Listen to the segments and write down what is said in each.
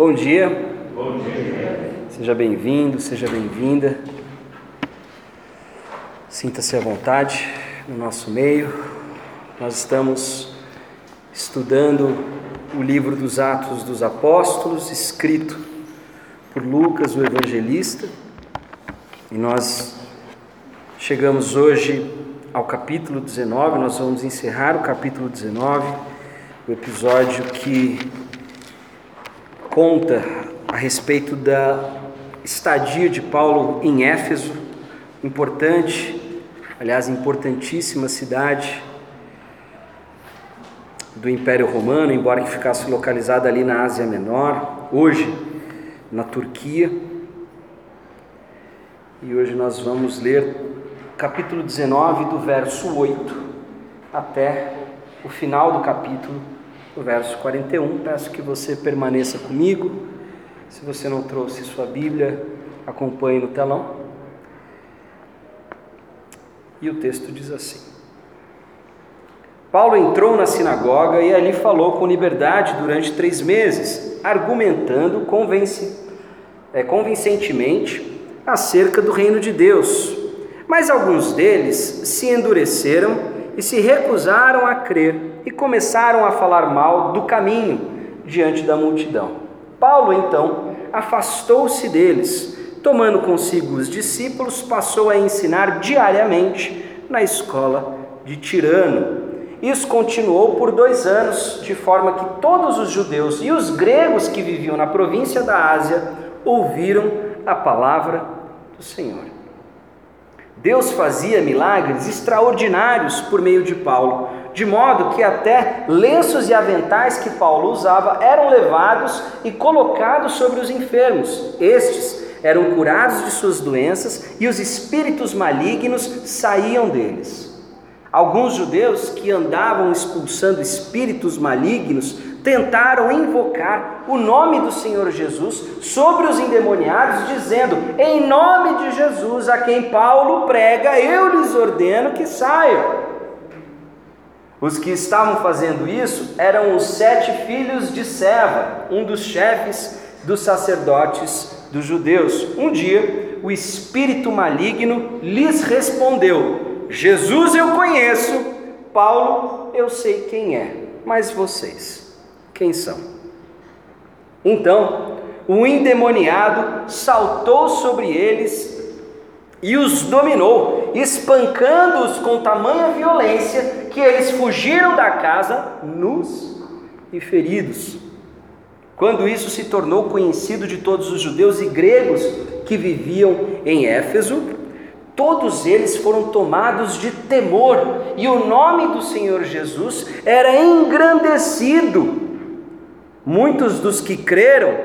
Bom dia. Bom dia. Seja bem-vindo, seja bem-vinda. Sinta-se à vontade no nosso meio. Nós estamos estudando o livro dos Atos dos Apóstolos, escrito por Lucas, o evangelista. E nós chegamos hoje ao capítulo 19, nós vamos encerrar o capítulo 19, o episódio que conta a respeito da estadia de Paulo em Éfeso, importante, aliás, importantíssima cidade do Império Romano, embora que ficasse localizada ali na Ásia Menor, hoje na Turquia. E hoje nós vamos ler capítulo 19, do verso 8 até o final do capítulo, o verso 41. Peço que você permaneça comigo. Se você não trouxe sua Bíblia, acompanhe no telão. E o texto diz assim: Paulo entrou na sinagoga e ali falou com liberdade durante três meses, argumentando convence, é, convincentemente acerca do reino de Deus. Mas alguns deles se endureceram e se recusaram a crer e começaram a falar mal do caminho diante da multidão. Paulo então afastou-se deles, tomando consigo os discípulos, passou a ensinar diariamente na escola de Tirano. Isso continuou por dois anos, de forma que todos os judeus e os gregos que viviam na província da Ásia ouviram a palavra do Senhor. Deus fazia milagres extraordinários por meio de Paulo, de modo que até lenços e aventais que Paulo usava eram levados e colocados sobre os enfermos. Estes eram curados de suas doenças e os espíritos malignos saíam deles. Alguns judeus que andavam expulsando espíritos malignos tentaram invocar o nome do Senhor Jesus sobre os endemoniados, dizendo: Em nome de Jesus, a quem Paulo prega, eu lhes ordeno que saiam. Os que estavam fazendo isso eram os sete filhos de Seva, um dos chefes dos sacerdotes dos judeus. Um dia, o espírito maligno lhes respondeu: Jesus eu conheço, Paulo eu sei quem é, mas vocês quem são. Então, o endemoniado saltou sobre eles e os dominou, espancando-os com tamanha violência que eles fugiram da casa nus e feridos. Quando isso se tornou conhecido de todos os judeus e gregos que viviam em Éfeso, todos eles foram tomados de temor, e o nome do Senhor Jesus era engrandecido Muitos dos que creram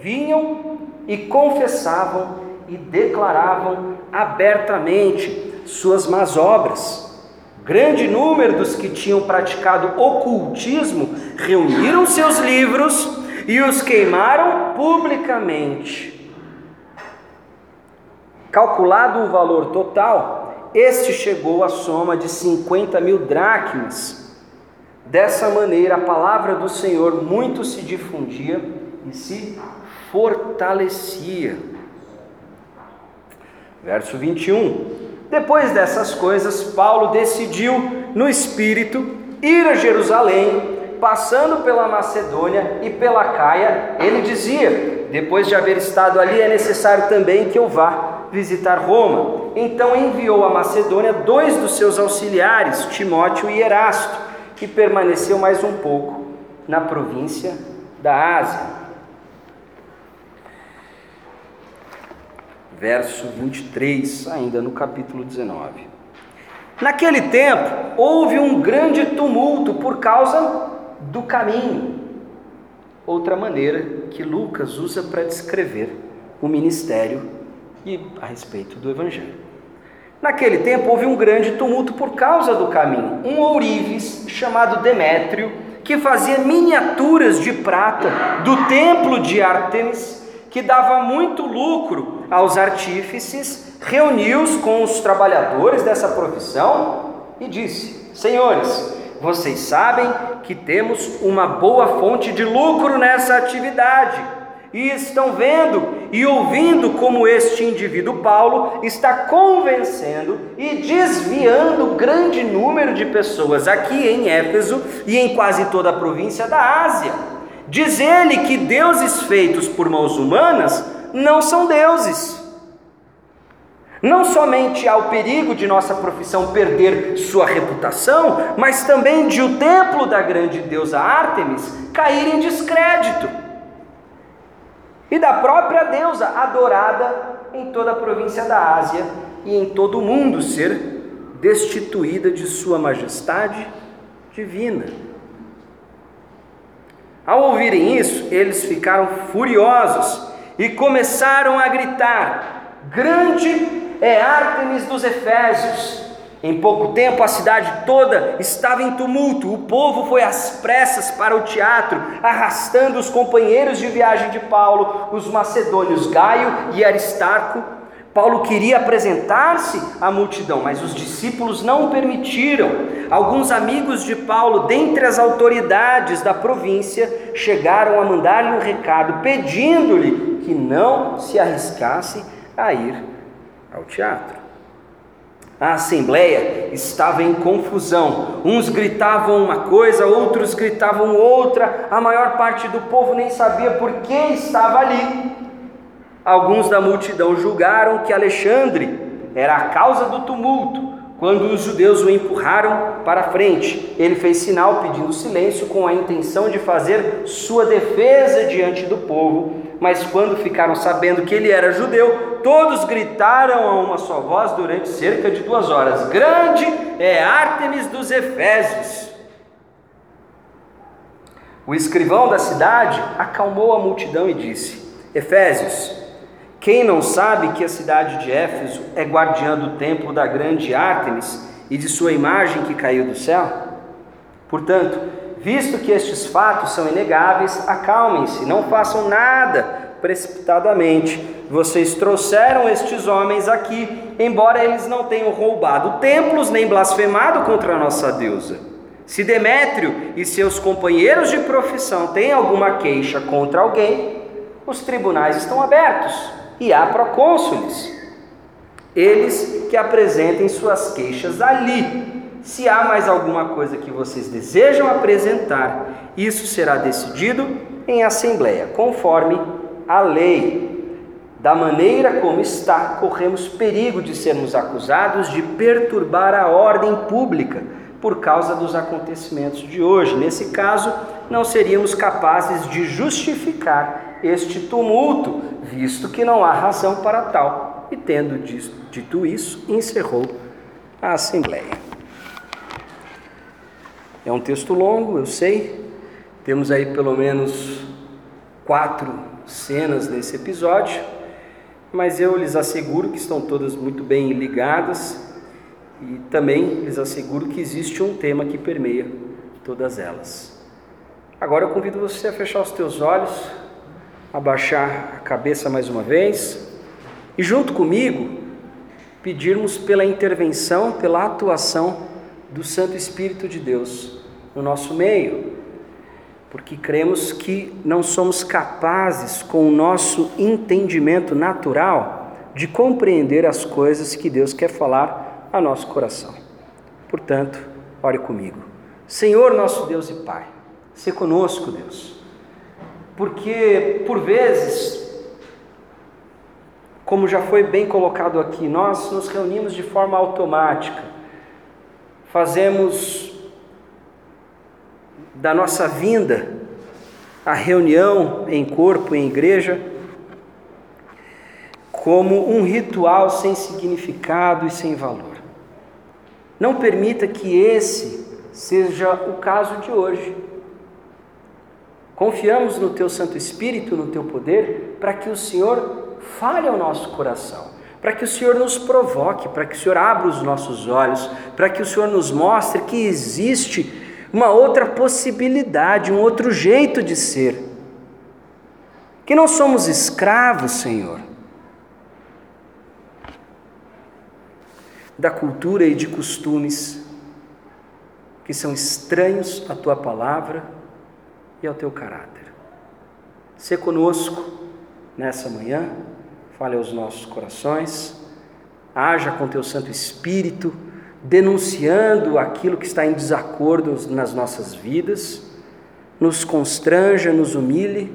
vinham e confessavam e declaravam abertamente suas más obras. Grande número dos que tinham praticado ocultismo reuniram seus livros e os queimaram publicamente. Calculado o valor total, este chegou à soma de 50 mil dracmas Dessa maneira, a palavra do Senhor muito se difundia e se fortalecia. Verso 21. Depois dessas coisas, Paulo decidiu no espírito ir a Jerusalém, passando pela Macedônia e pela Caia. Ele dizia: Depois de haver estado ali, é necessário também que eu vá visitar Roma. Então enviou a Macedônia dois dos seus auxiliares, Timóteo e Erasto que permaneceu mais um pouco na província da Ásia. Verso 23, ainda no capítulo 19. Naquele tempo houve um grande tumulto por causa do caminho. Outra maneira que Lucas usa para descrever o ministério e a respeito do Evangelho. Naquele tempo houve um grande tumulto por causa do caminho. Um ourives chamado Demétrio, que fazia miniaturas de prata do templo de Ártemis, que dava muito lucro aos artífices, reuniu-os com os trabalhadores dessa profissão e disse: Senhores, vocês sabem que temos uma boa fonte de lucro nessa atividade e estão vendo e ouvindo como este indivíduo Paulo está convencendo e desviando grande número de pessoas aqui em Éfeso e em quase toda a província da Ásia. Diz ele que deuses feitos por mãos humanas não são deuses. Não somente há o perigo de nossa profissão perder sua reputação, mas também de o templo da grande deusa Ártemis cair em descrédito e da própria deusa adorada em toda a província da Ásia e em todo o mundo ser destituída de sua majestade divina. Ao ouvirem isso, eles ficaram furiosos e começaram a gritar: Grande é Ártemis dos Efésios! Em pouco tempo a cidade toda estava em tumulto, o povo foi às pressas para o teatro, arrastando os companheiros de viagem de Paulo, os macedônios Gaio e Aristarco. Paulo queria apresentar-se à multidão, mas os discípulos não o permitiram. Alguns amigos de Paulo, dentre as autoridades da província, chegaram a mandar-lhe um recado pedindo-lhe que não se arriscasse a ir ao teatro. A assembleia estava em confusão. Uns gritavam uma coisa, outros gritavam outra. A maior parte do povo nem sabia por que estava ali. Alguns da multidão julgaram que Alexandre era a causa do tumulto. Quando os judeus o empurraram para frente, ele fez sinal pedindo silêncio com a intenção de fazer sua defesa diante do povo. Mas quando ficaram sabendo que ele era judeu, todos gritaram a uma só voz durante cerca de duas horas: Grande é Ártemis dos Efésios! O escrivão da cidade acalmou a multidão e disse: Efésios, quem não sabe que a cidade de Éfeso é guardiã do templo da grande Ártemis e de sua imagem que caiu do céu? Portanto, visto que estes fatos são inegáveis, acalmem-se, não façam nada precipitadamente. Vocês trouxeram estes homens aqui, embora eles não tenham roubado templos nem blasfemado contra a nossa deusa. Se Demétrio e seus companheiros de profissão têm alguma queixa contra alguém, os tribunais estão abertos e há procônsules. Eles que apresentem suas queixas ali. Se há mais alguma coisa que vocês desejam apresentar, isso será decidido em assembleia, conforme a lei. Da maneira como está, corremos perigo de sermos acusados de perturbar a ordem pública por causa dos acontecimentos de hoje. Nesse caso, não seríamos capazes de justificar este tumulto, visto que não há razão para tal. E tendo dito isso, encerrou a assembleia. É um texto longo, eu sei. Temos aí pelo menos quatro cenas nesse episódio, mas eu lhes asseguro que estão todas muito bem ligadas e também lhes asseguro que existe um tema que permeia todas elas. Agora eu convido você a fechar os teus olhos, abaixar a cabeça mais uma vez e junto comigo pedirmos pela intervenção, pela atuação do Santo Espírito de Deus no nosso meio, porque cremos que não somos capazes, com o nosso entendimento natural, de compreender as coisas que Deus quer falar a nosso coração. Portanto, ore comigo. Senhor nosso Deus e Pai, se conosco, Deus, porque por vezes, como já foi bem colocado aqui, nós nos reunimos de forma automática, fazemos da nossa vinda a reunião em corpo, em igreja, como um ritual sem significado e sem valor. Não permita que esse seja o caso de hoje. Confiamos no Teu Santo Espírito, no Teu poder, para que o Senhor fale ao nosso coração, para que o Senhor nos provoque, para que o Senhor abra os nossos olhos, para que o Senhor nos mostre que existe uma outra possibilidade, um outro jeito de ser. Que não somos escravos, Senhor, da cultura e de costumes que são estranhos à tua palavra e ao teu caráter. Se conosco nessa manhã, fale aos nossos corações, haja com teu Santo Espírito, denunciando aquilo que está em desacordo nas nossas vidas, nos constranja, nos humilhe,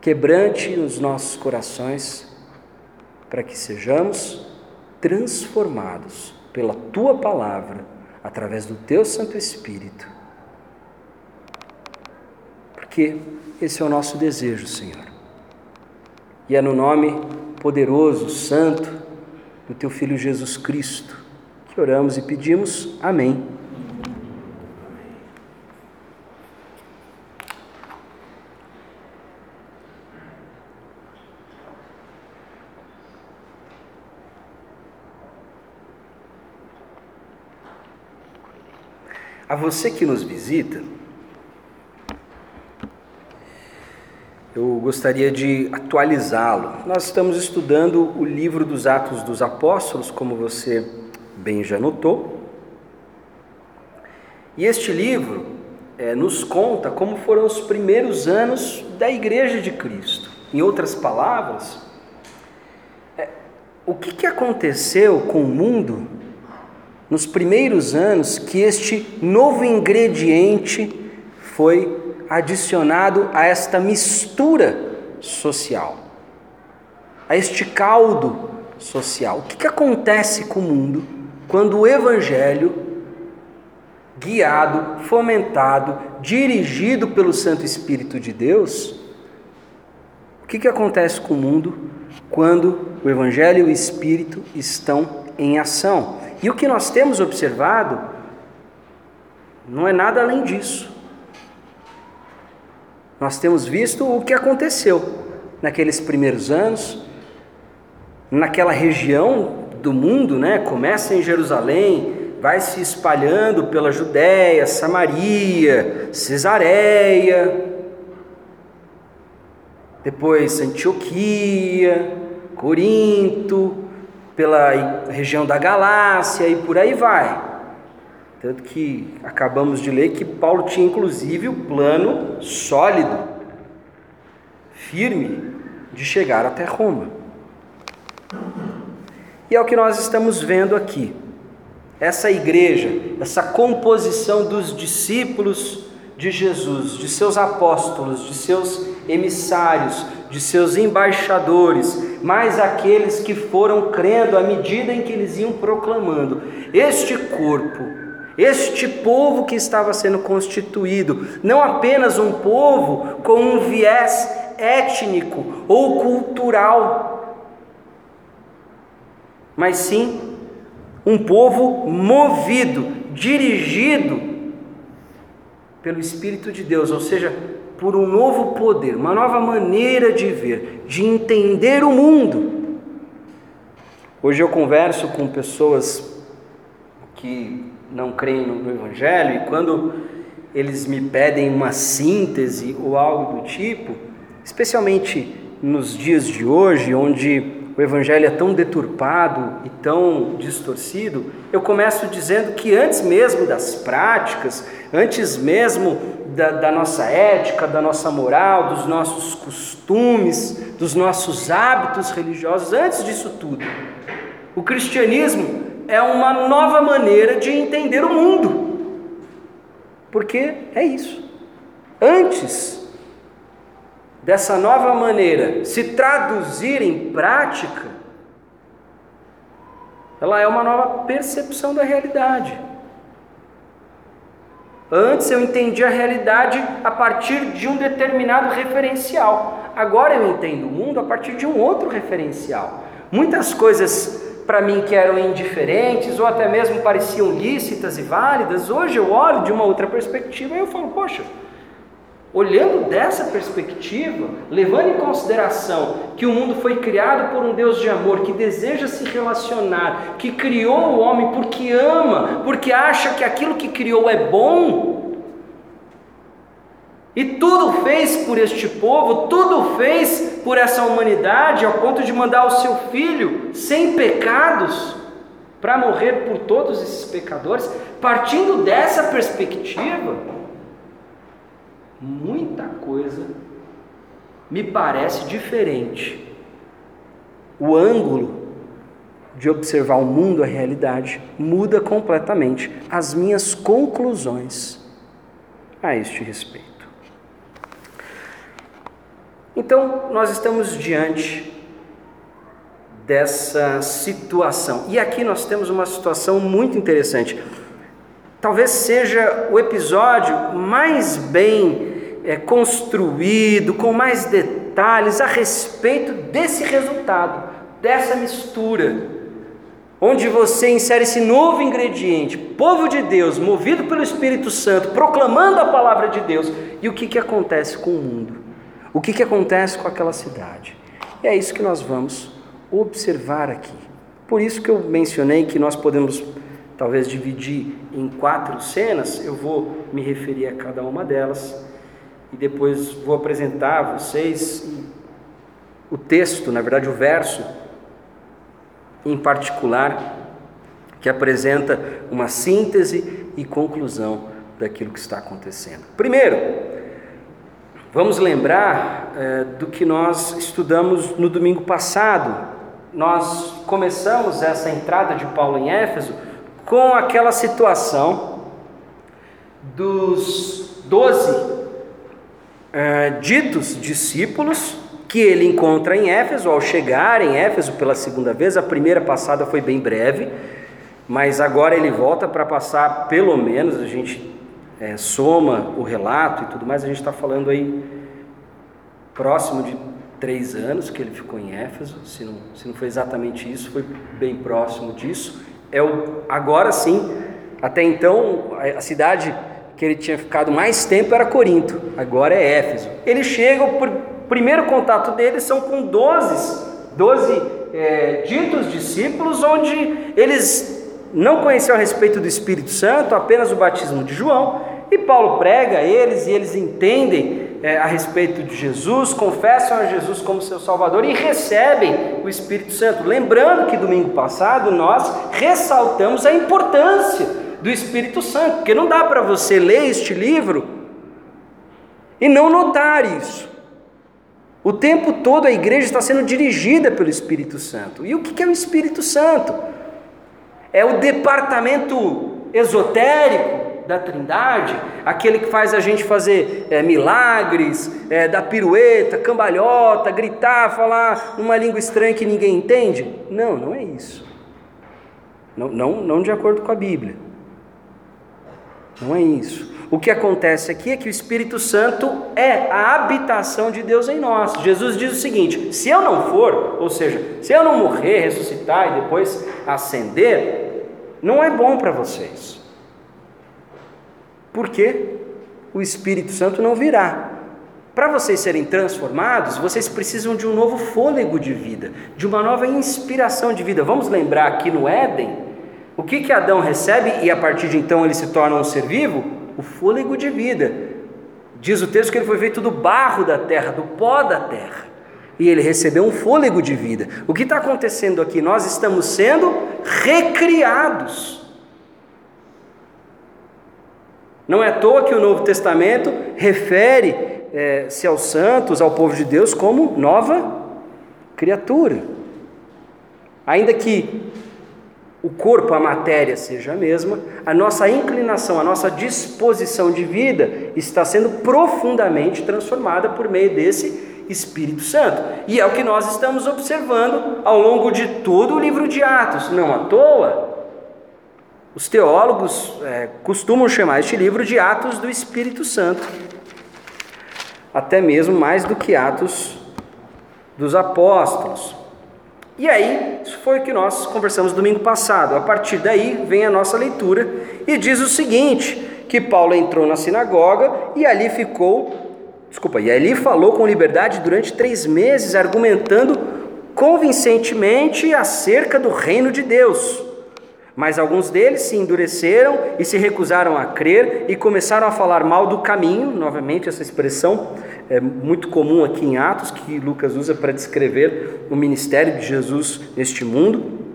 quebrante os nossos corações, para que sejamos transformados pela tua palavra, através do teu Santo Espírito. Porque esse é o nosso desejo, Senhor. E é no nome poderoso, santo, do teu Filho Jesus Cristo que oramos e pedimos. Amém. A você que nos visita, eu gostaria de atualizá-lo. Nós estamos estudando o livro dos Atos dos Apóstolos, como você bem já notou. E este livro é, nos conta como foram os primeiros anos da Igreja de Cristo. Em outras palavras, é, o que, que aconteceu com o mundo nos primeiros anos que este novo ingrediente foi adicionado a esta mistura social, a este caldo social. O que, que acontece com o mundo quando o Evangelho, guiado, fomentado, dirigido pelo Santo Espírito de Deus, o que, que acontece com o mundo quando o Evangelho e o Espírito estão em ação? E o que nós temos observado não é nada além disso. Nós temos visto o que aconteceu naqueles primeiros anos, naquela região do mundo, né? Começa em Jerusalém, vai se espalhando pela Judéia, Samaria, Cesareia, depois Antioquia, Corinto, pela região da Galácia e por aí vai. Tanto que acabamos de ler que Paulo tinha inclusive o plano sólido, firme, de chegar até Roma. E é o que nós estamos vendo aqui. Essa igreja, essa composição dos discípulos de Jesus, de seus apóstolos, de seus emissários, de seus embaixadores, mais aqueles que foram crendo à medida em que eles iam proclamando. Este corpo este povo que estava sendo constituído, não apenas um povo com um viés étnico ou cultural, mas sim um povo movido, dirigido pelo Espírito de Deus, ou seja, por um novo poder, uma nova maneira de ver, de entender o mundo. Hoje eu converso com pessoas que não creem no Evangelho, e quando eles me pedem uma síntese ou algo do tipo, especialmente nos dias de hoje, onde o Evangelho é tão deturpado e tão distorcido, eu começo dizendo que antes mesmo das práticas, antes mesmo da, da nossa ética, da nossa moral, dos nossos costumes, dos nossos hábitos religiosos, antes disso tudo, o cristianismo é uma nova maneira de entender o mundo. Porque é isso. Antes dessa nova maneira se traduzir em prática, ela é uma nova percepção da realidade. Antes eu entendia a realidade a partir de um determinado referencial. Agora eu entendo o mundo a partir de um outro referencial. Muitas coisas para mim que eram indiferentes ou até mesmo pareciam lícitas e válidas, hoje eu olho de uma outra perspectiva e eu falo, poxa, olhando dessa perspectiva, levando em consideração que o mundo foi criado por um Deus de amor que deseja se relacionar, que criou o homem porque ama, porque acha que aquilo que criou é bom, e tudo fez por este povo, tudo fez por essa humanidade, ao ponto de mandar o seu filho sem pecados para morrer por todos esses pecadores. Partindo dessa perspectiva, muita coisa me parece diferente. O ângulo de observar o mundo, a realidade, muda completamente as minhas conclusões a este respeito. Então, nós estamos diante dessa situação. E aqui nós temos uma situação muito interessante. Talvez seja o episódio mais bem é, construído, com mais detalhes a respeito desse resultado, dessa mistura, onde você insere esse novo ingrediente, povo de Deus, movido pelo Espírito Santo, proclamando a palavra de Deus, e o que, que acontece com o mundo? O que, que acontece com aquela cidade? E é isso que nós vamos observar aqui. Por isso que eu mencionei que nós podemos talvez dividir em quatro cenas, eu vou me referir a cada uma delas e depois vou apresentar a vocês o texto, na verdade o verso em particular, que apresenta uma síntese e conclusão daquilo que está acontecendo. Primeiro, vamos lembrar é, do que nós estudamos no domingo passado, nós começamos essa entrada de Paulo em Éfeso com aquela situação dos doze é, ditos discípulos que ele encontra em Éfeso ao chegar em Éfeso pela segunda vez. A primeira passada foi bem breve, mas agora ele volta para passar pelo menos a gente é, soma o relato e tudo mais. A gente está falando aí próximo de três anos que ele ficou em Éfeso, se não, se não foi exatamente isso, foi bem próximo disso. É o, agora sim, até então, a, cidade que ele tinha ficado mais tempo era Corinto, agora é Éfeso. Ele chega, o primeiro contato dele são com 12, 12 é, ditos discípulos, onde eles não conheciam a respeito do Espírito Santo, apenas o batismo de João, e Paulo prega a eles e eles entendem é, a respeito de Jesus, confessam a Jesus como seu Salvador e recebem o Espírito Santo. Lembrando que domingo passado nós ressaltamos a importância do Espírito Santo, porque não dá para você ler este livro e não notar isso. O tempo todo a igreja está sendo dirigida pelo Espírito Santo. E o que é o Espírito Santo? É o departamento esotérico da Trindade, aquele que faz a gente fazer é, milagres, é, dar pirueta, cambalhota, gritar, falar uma língua estranha que ninguém entende? Não, não é isso. Não, não, não de acordo com a Bíblia. Não é isso. O que acontece aqui é que o Espírito Santo é a habitação de Deus em nós. Jesus diz o seguinte: se eu não for, ou seja, se eu não morrer, ressuscitar e depois ascender, não é bom para vocês porque o Espírito Santo não virá. Para vocês serem transformados, vocês precisam de um novo fôlego de vida, de uma nova inspiração de vida. Vamos lembrar aqui no Éden, o que, que Adão recebe e a partir de então ele se torna um ser vivo? O fôlego de vida. Diz o texto que ele foi feito do barro da terra, do pó da terra. E ele recebeu um fôlego de vida. O que está acontecendo aqui? Nós estamos sendo recriados. Não é à toa que o Novo Testamento refere-se é, aos santos, ao povo de Deus, como nova criatura. Ainda que o corpo, a matéria seja a mesma, a nossa inclinação, a nossa disposição de vida está sendo profundamente transformada por meio desse Espírito Santo. E é o que nós estamos observando ao longo de todo o livro de Atos. Não à toa, os teólogos é, costumam chamar este livro de Atos do Espírito Santo, até mesmo mais do que Atos dos Apóstolos. E aí, isso foi o que nós conversamos domingo passado. A partir daí vem a nossa leitura e diz o seguinte: que Paulo entrou na sinagoga e ali ficou, desculpa, e ali falou com liberdade durante três meses, argumentando convincentemente acerca do reino de Deus. Mas alguns deles se endureceram e se recusaram a crer e começaram a falar mal do caminho, novamente essa expressão é muito comum aqui em Atos, que Lucas usa para descrever o ministério de Jesus neste mundo.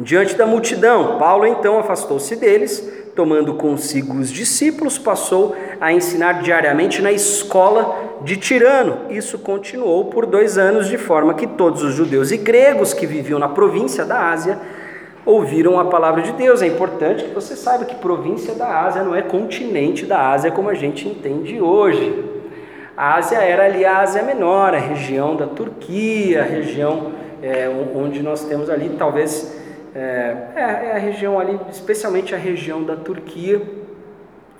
Diante da multidão, Paulo então afastou-se deles, tomando consigo os discípulos, passou a ensinar diariamente na escola de tirano. Isso continuou por dois anos, de forma que todos os judeus e gregos que viviam na província da Ásia ouviram a palavra de Deus. É importante que você saiba que província da Ásia não é continente da Ásia como a gente entende hoje. A Ásia era ali a Ásia Menor, a região da Turquia, a região é, onde nós temos ali talvez é, é, é, a região ali, especialmente a região da Turquia.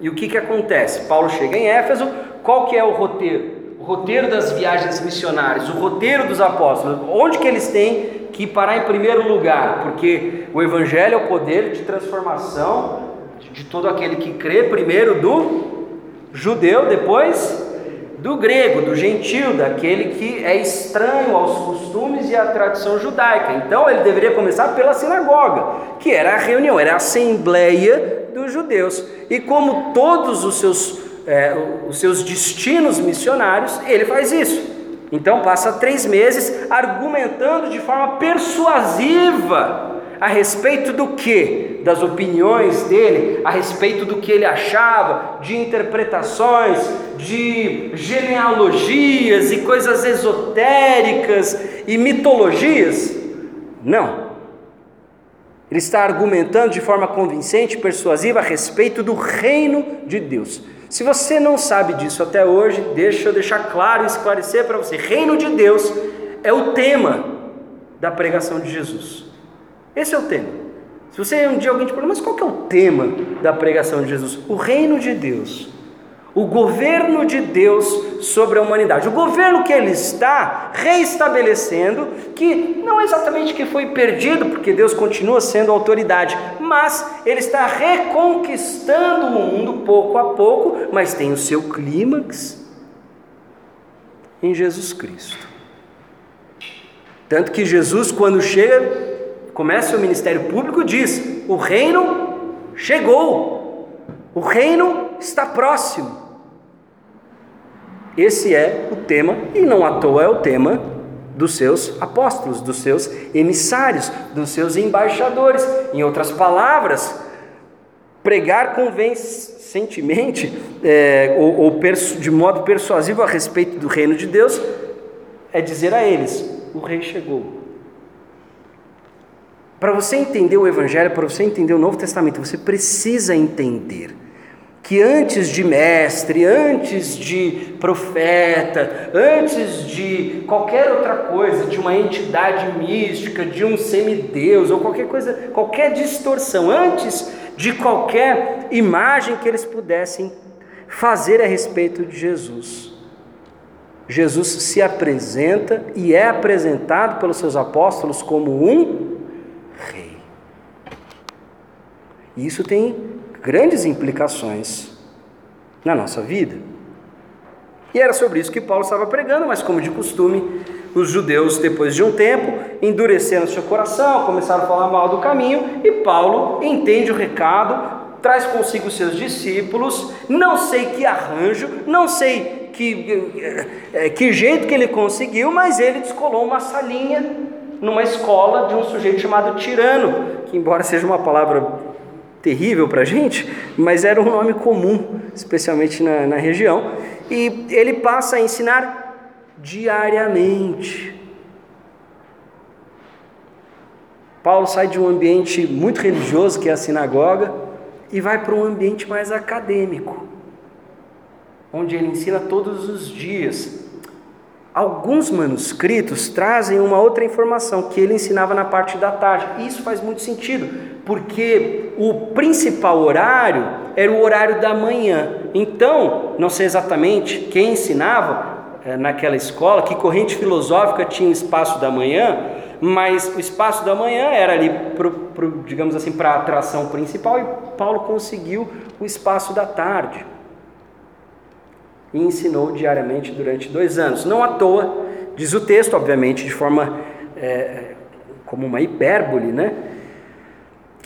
E o que, que acontece? Paulo chega em Éfeso, qual que é o roteiro? O roteiro das viagens missionárias, o roteiro dos apóstolos, onde que eles têm que parar em primeiro lugar? Porque o Evangelho é o poder de transformação de todo aquele que crê, primeiro do judeu, depois do grego, do gentil, daquele que é estranho aos costumes e à tradição judaica. Então ele deveria começar pela sinagoga, que era a reunião, era a assembleia dos judeus. E como todos os seus, é, os seus destinos missionários, ele faz isso. Então passa três meses argumentando de forma persuasiva a respeito do que? Das opiniões dele, a respeito do que ele achava, de interpretações, de genealogias e coisas esotéricas e mitologias? Não. Ele está argumentando de forma convincente, persuasiva a respeito do reino de Deus. Se você não sabe disso até hoje, deixa eu deixar claro e esclarecer para você: reino de Deus é o tema da pregação de Jesus. Esse é o tema. Se você um dia alguém te pergunta, mas qual que é o tema da pregação de Jesus? O reino de Deus. O governo de Deus sobre a humanidade. O governo que ele está reestabelecendo, que não é exatamente que foi perdido, porque Deus continua sendo autoridade, mas ele está reconquistando o mundo pouco a pouco, mas tem o seu clímax em Jesus Cristo. Tanto que Jesus, quando chega começa o ministério público, diz: o reino chegou, o reino está próximo. Esse é o tema, e não à toa é o tema dos seus apóstolos, dos seus emissários, dos seus embaixadores. Em outras palavras, pregar convincentemente é, ou, ou de modo persuasivo a respeito do reino de Deus é dizer a eles: o rei chegou. Para você entender o Evangelho, para você entender o Novo Testamento, você precisa entender que antes de mestre, antes de profeta, antes de qualquer outra coisa, de uma entidade mística, de um semideus ou qualquer coisa, qualquer distorção, antes de qualquer imagem que eles pudessem fazer a respeito de Jesus, Jesus se apresenta e é apresentado pelos seus apóstolos como um E isso tem grandes implicações na nossa vida. E era sobre isso que Paulo estava pregando, mas como de costume, os judeus, depois de um tempo, endureceram seu coração, começaram a falar mal do caminho, e Paulo entende o recado, traz consigo seus discípulos, não sei que arranjo, não sei que, eh, que jeito que ele conseguiu, mas ele descolou uma salinha numa escola de um sujeito chamado Tirano, que embora seja uma palavra terrível para a gente, mas era um nome comum, especialmente na, na região, e ele passa a ensinar diariamente. Paulo sai de um ambiente muito religioso, que é a sinagoga, e vai para um ambiente mais acadêmico, onde ele ensina todos os dias. Alguns manuscritos trazem uma outra informação que ele ensinava na parte da tarde. Isso faz muito sentido, porque o principal horário era o horário da manhã. Então, não sei exatamente quem ensinava é, naquela escola, que corrente filosófica tinha espaço da manhã, mas o espaço da manhã era ali, pro, pro, digamos assim, para a atração principal, e Paulo conseguiu o espaço da tarde. E ensinou diariamente durante dois anos. Não à toa, diz o texto, obviamente, de forma é, como uma hipérbole, né?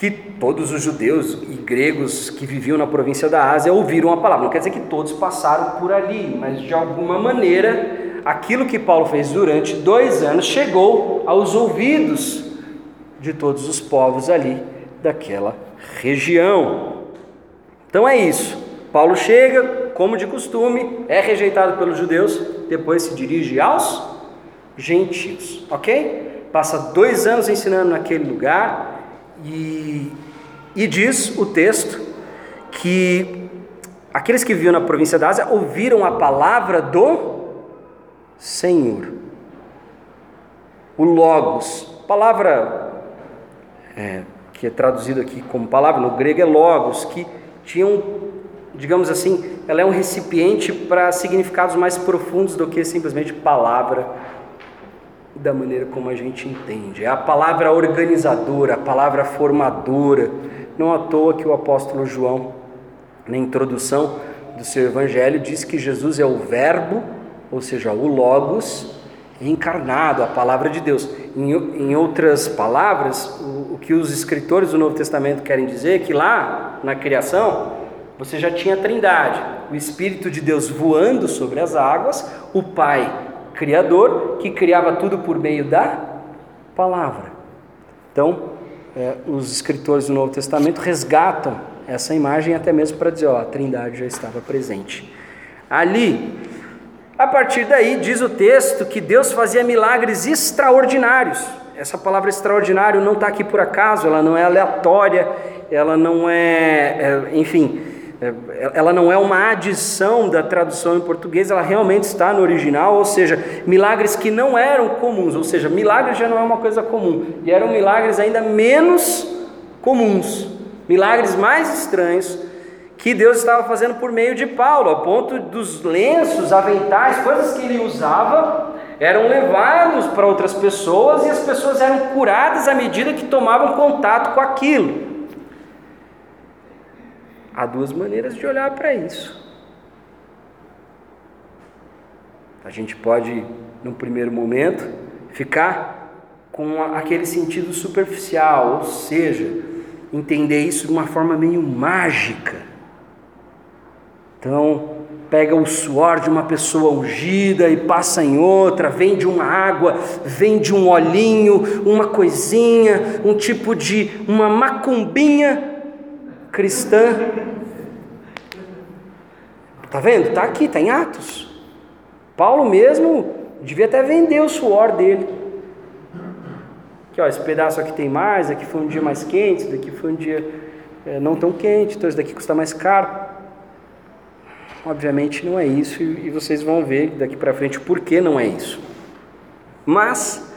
Que todos os judeus e gregos que viviam na província da Ásia ouviram a palavra. Não quer dizer que todos passaram por ali, mas de alguma maneira aquilo que Paulo fez durante dois anos chegou aos ouvidos de todos os povos ali daquela região. Então é isso. Paulo chega, como de costume, é rejeitado pelos judeus, depois se dirige aos gentios, ok? Passa dois anos ensinando naquele lugar e, e diz o texto que aqueles que viviam na província da Ásia ouviram a palavra do Senhor. O Logos, palavra é, que é traduzido aqui como palavra, no grego é Logos, que tinha um digamos assim, ela é um recipiente para significados mais profundos do que simplesmente palavra da maneira como a gente entende. É a palavra organizadora, a palavra formadora. Não à toa que o apóstolo João, na introdução do seu evangelho, diz que Jesus é o Verbo, ou seja, o Logos encarnado, a palavra de Deus. Em, em outras palavras, o, o que os escritores do Novo Testamento querem dizer é que lá na criação, você já tinha a Trindade, o Espírito de Deus voando sobre as águas, o Pai Criador, que criava tudo por meio da palavra. Então, é, os escritores do Novo Testamento resgatam essa imagem até mesmo para dizer: ó, a Trindade já estava presente. Ali, a partir daí, diz o texto que Deus fazia milagres extraordinários. Essa palavra extraordinário não está aqui por acaso, ela não é aleatória, ela não é, é enfim, ela não é uma adição da tradução em português, ela realmente está no original, ou seja, milagres que não eram comuns, ou seja, milagres já não é uma coisa comum, e eram milagres ainda menos comuns, milagres mais estranhos que Deus estava fazendo por meio de Paulo, a ponto dos lenços, aventais, coisas que ele usava, eram levados para outras pessoas e as pessoas eram curadas à medida que tomavam contato com aquilo. Há duas maneiras de olhar para isso. A gente pode, no primeiro momento, ficar com aquele sentido superficial, ou seja, entender isso de uma forma meio mágica. Então, pega o suor de uma pessoa ungida e passa em outra, vem de uma água, vem de um olhinho, uma coisinha, um tipo de uma macumbinha cristã. Tá vendo? Está aqui, está em Atos. Paulo mesmo devia até vender o suor dele. Aqui, ó, esse pedaço aqui tem mais, aqui foi um dia mais quente, daqui foi um dia é, não tão quente, então esse daqui custa mais caro. Obviamente não é isso, e vocês vão ver daqui para frente por que não é isso. Mas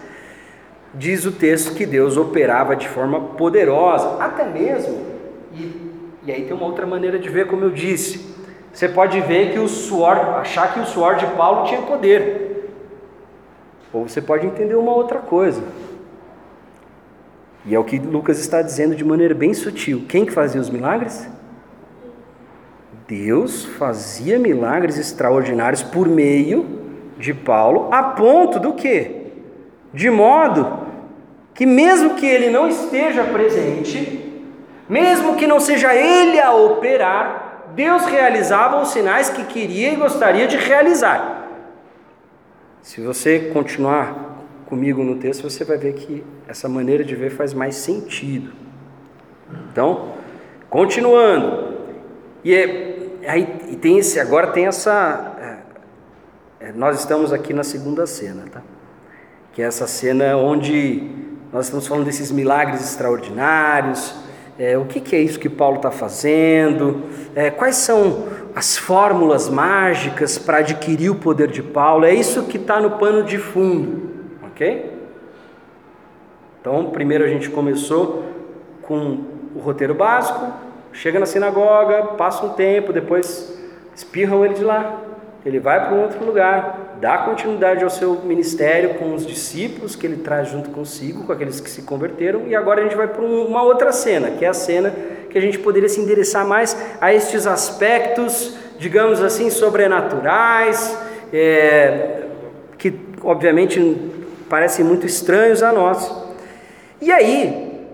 diz o texto que Deus operava de forma poderosa, até mesmo e, e aí tem uma outra maneira de ver, como eu disse. Você pode ver que o suor, achar que o suor de Paulo tinha poder. Ou você pode entender uma outra coisa. E é o que Lucas está dizendo de maneira bem sutil. Quem que fazia os milagres? Deus fazia milagres extraordinários por meio de Paulo, a ponto do que? De modo que mesmo que ele não esteja presente, mesmo que não seja ele a operar, Deus realizava os sinais que queria e gostaria de realizar. Se você continuar comigo no texto, você vai ver que essa maneira de ver faz mais sentido. Então, continuando. E é, aí e tem esse, agora tem essa. É, é, nós estamos aqui na segunda cena, tá? Que é essa cena onde nós estamos falando desses milagres extraordinários, é, o que, que, é isso que Paulo está fazendo, é, quais são as fórmulas mágicas para adquirir o poder de Paulo, é isso que está no pano de fundo, ok? Então, primeiro a gente começou com o roteiro básico, chega na sinagoga, passa um tempo, depois espirram ele de lá, ele vai para um outro lugar, dá continuidade ao seu ministério com os discípulos que ele traz junto consigo, com aqueles que se converteram, e agora a gente vai para uma outra cena, que é a cena que a gente poderia se endereçar mais a estes aspectos, digamos assim, sobrenaturais, é, que obviamente parecem muito estranhos a nós. E aí,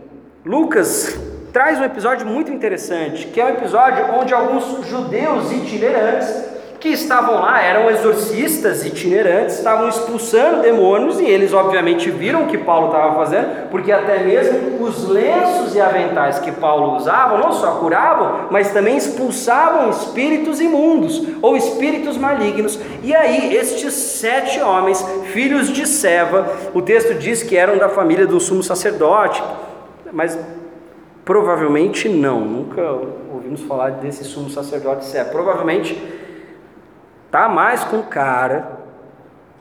Lucas traz um episódio muito interessante, que é um episódio onde alguns judeus itinerantes que estavam lá, eram exorcistas itinerantes, estavam expulsando demônios e eles obviamente viram o que Paulo estava fazendo, porque até mesmo os lenços e aventais que Paulo usava não só curavam, mas também expulsavam espíritos imundos ou espíritos malignos. E aí, estes sete homens, filhos de Seva, o texto diz que eram da família do sumo sacerdote, mas provavelmente não, nunca ouvimos falar desse sumo sacerdote Seva. Provavelmente Tá mais com cara,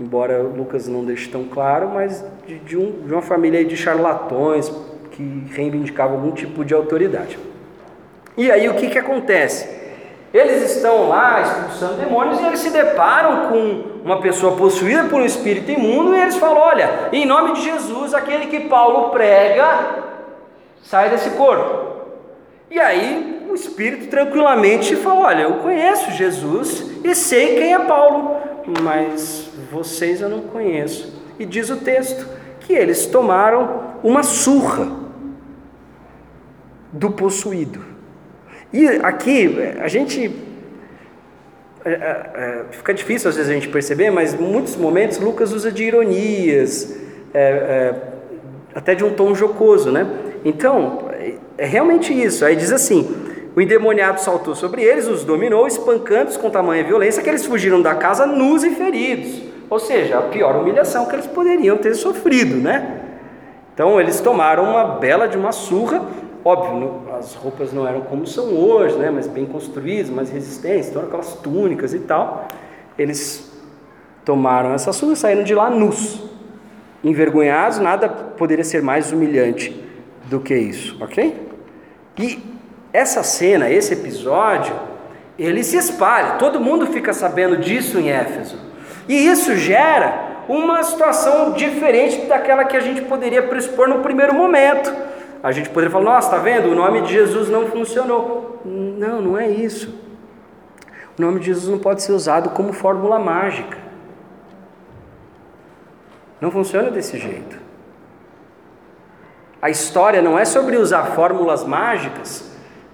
embora Lucas não deixe tão claro, mas de, de, um, de uma família de charlatões que reivindicavam algum tipo de autoridade. E aí o que, que acontece? Eles estão lá expulsando demônios e eles se deparam com uma pessoa possuída por um espírito imundo e eles falam: Olha, em nome de Jesus, aquele que Paulo prega, sai desse corpo. E aí o Espírito tranquilamente falou: Olha, eu conheço Jesus e sei quem é Paulo, mas vocês eu não conheço. E diz o texto que eles tomaram uma surra do possuído. E aqui a gente. É, é, é, fica difícil às vezes a gente perceber, mas em muitos momentos Lucas usa de ironias, é, é, até de um tom jocoso, né? Então, é realmente isso. Aí diz assim: o endemoniado saltou sobre eles, os dominou, espancando-os com tamanha violência que eles fugiram da casa nus e feridos. Ou seja, a pior humilhação que eles poderiam ter sofrido, né? Então eles tomaram uma bela de uma surra, óbvio, as roupas não eram como são hoje, né? Mas bem construídas, mais resistentes, então aquelas túnicas e tal. Eles tomaram essa surra e saíram de lá nus, envergonhados, nada poderia ser mais humilhante do que isso, ok? E essa cena, esse episódio, ele se espalha, todo mundo fica sabendo disso em Éfeso. E isso gera uma situação diferente daquela que a gente poderia pressupor no primeiro momento. A gente poderia falar: nossa, está vendo? O nome de Jesus não funcionou. Não, não é isso. O nome de Jesus não pode ser usado como fórmula mágica. Não funciona desse jeito. A história não é sobre usar fórmulas mágicas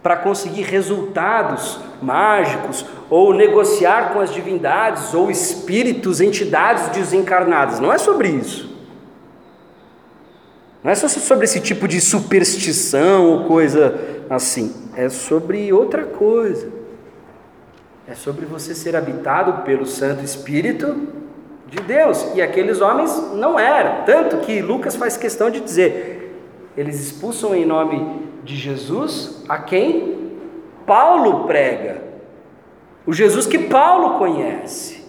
para conseguir resultados mágicos ou negociar com as divindades ou espíritos, entidades desencarnadas. Não é sobre isso. Não é só sobre esse tipo de superstição ou coisa assim. É sobre outra coisa. É sobre você ser habitado pelo Santo Espírito de Deus. E aqueles homens não eram. Tanto que Lucas faz questão de dizer: eles expulsam em nome de Jesus a quem Paulo prega, o Jesus que Paulo conhece.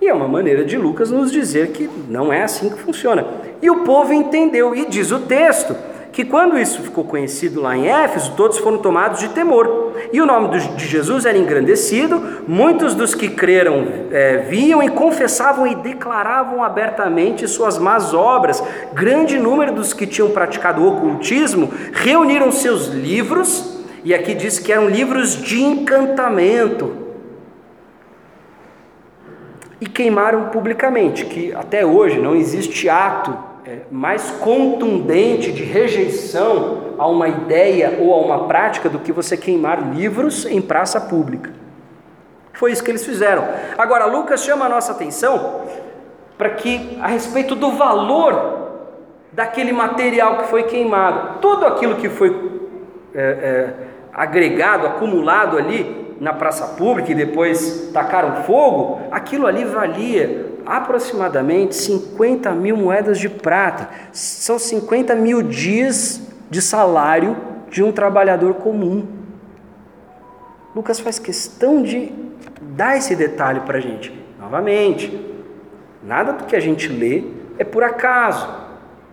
E é uma maneira de Lucas nos dizer que não é assim que funciona. E o povo entendeu, e diz o texto que quando isso ficou conhecido lá em Éfeso, todos foram tomados de temor. E o nome de Jesus era engrandecido, muitos dos que creram é, viam e confessavam e declaravam abertamente suas más obras. Grande número dos que tinham praticado ocultismo reuniram seus livros, e aqui diz que eram livros de encantamento. E queimaram publicamente, que até hoje não existe ato mais contundente de rejeição a uma ideia ou a uma prática do que você queimar livros em praça pública. Foi isso que eles fizeram. Agora, Lucas chama a nossa atenção para que, a respeito do valor daquele material que foi queimado, tudo aquilo que foi é, é, agregado, acumulado ali na praça pública e depois tacaram fogo, aquilo ali valia aproximadamente 50 mil moedas de prata. São 50 mil dias de salário de um trabalhador comum. Lucas faz questão de dar esse detalhe para a gente. Novamente, nada do que a gente lê é por acaso.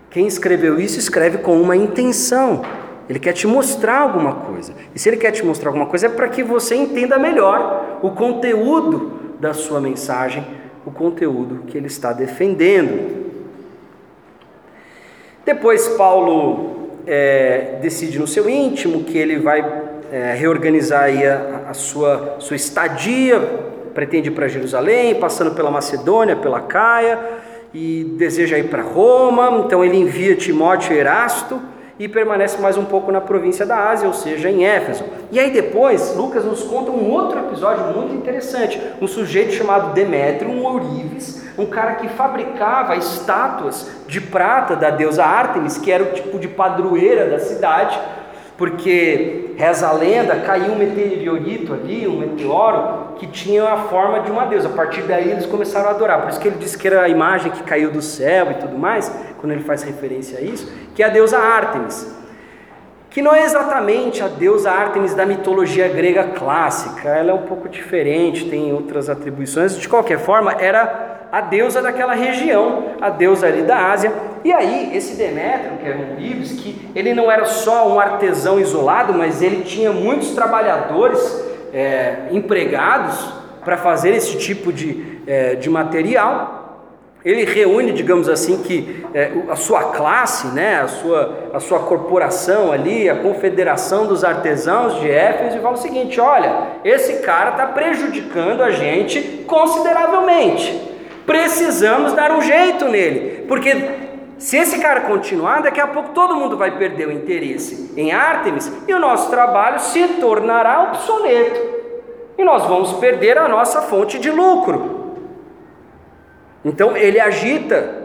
Quem escreveu isso escreve com uma intenção. Ele quer te mostrar alguma coisa. E se ele quer te mostrar alguma coisa, é para que você entenda melhor o conteúdo da sua mensagem o conteúdo que ele está defendendo. Depois, Paulo é, decide no seu íntimo que ele vai é, reorganizar a, a, sua, sua estadia, pretende ir para Jerusalém, passando pela Macedônia, pela Caia, e deseja ir para Roma. Então, ele envia Timóteo e Erasto e permanece mais um pouco na província da Ásia, ou seja, em Éfeso. E aí depois, Lucas nos conta um outro episódio muito interessante. Um sujeito chamado Demétrio, um ourives, um cara que fabricava estátuas de prata da deusa Ártemis, que era o tipo de padroeira da cidade, porque reza a lenda, caiu um meteorito ali, um meteoro, que tinha a forma de uma deusa. A partir daí eles começaram a adorar. Por isso que ele disse que era a imagem que caiu do céu e tudo mais, quando ele faz referência a isso, que é a deusa Ártemis. Que não é exatamente a deusa Ártemis da mitologia grega clássica, ela é um pouco diferente, tem outras atribuições. De qualquer forma, era a deusa daquela região, a deusa ali da Ásia. E aí, esse Demétrio, que era um Ibis, que ele não era só um artesão isolado, mas ele tinha muitos trabalhadores é, empregados para fazer esse tipo de, é, de material. Ele reúne, digamos assim, que é, a sua classe, né, a, sua, a sua corporação ali, a confederação dos artesãos de Éfeso, e fala o seguinte: olha, esse cara está prejudicando a gente consideravelmente precisamos dar um jeito nele, porque se esse cara continuar, daqui a pouco todo mundo vai perder o interesse em Artemis e o nosso trabalho se tornará obsoleto. E nós vamos perder a nossa fonte de lucro. Então ele agita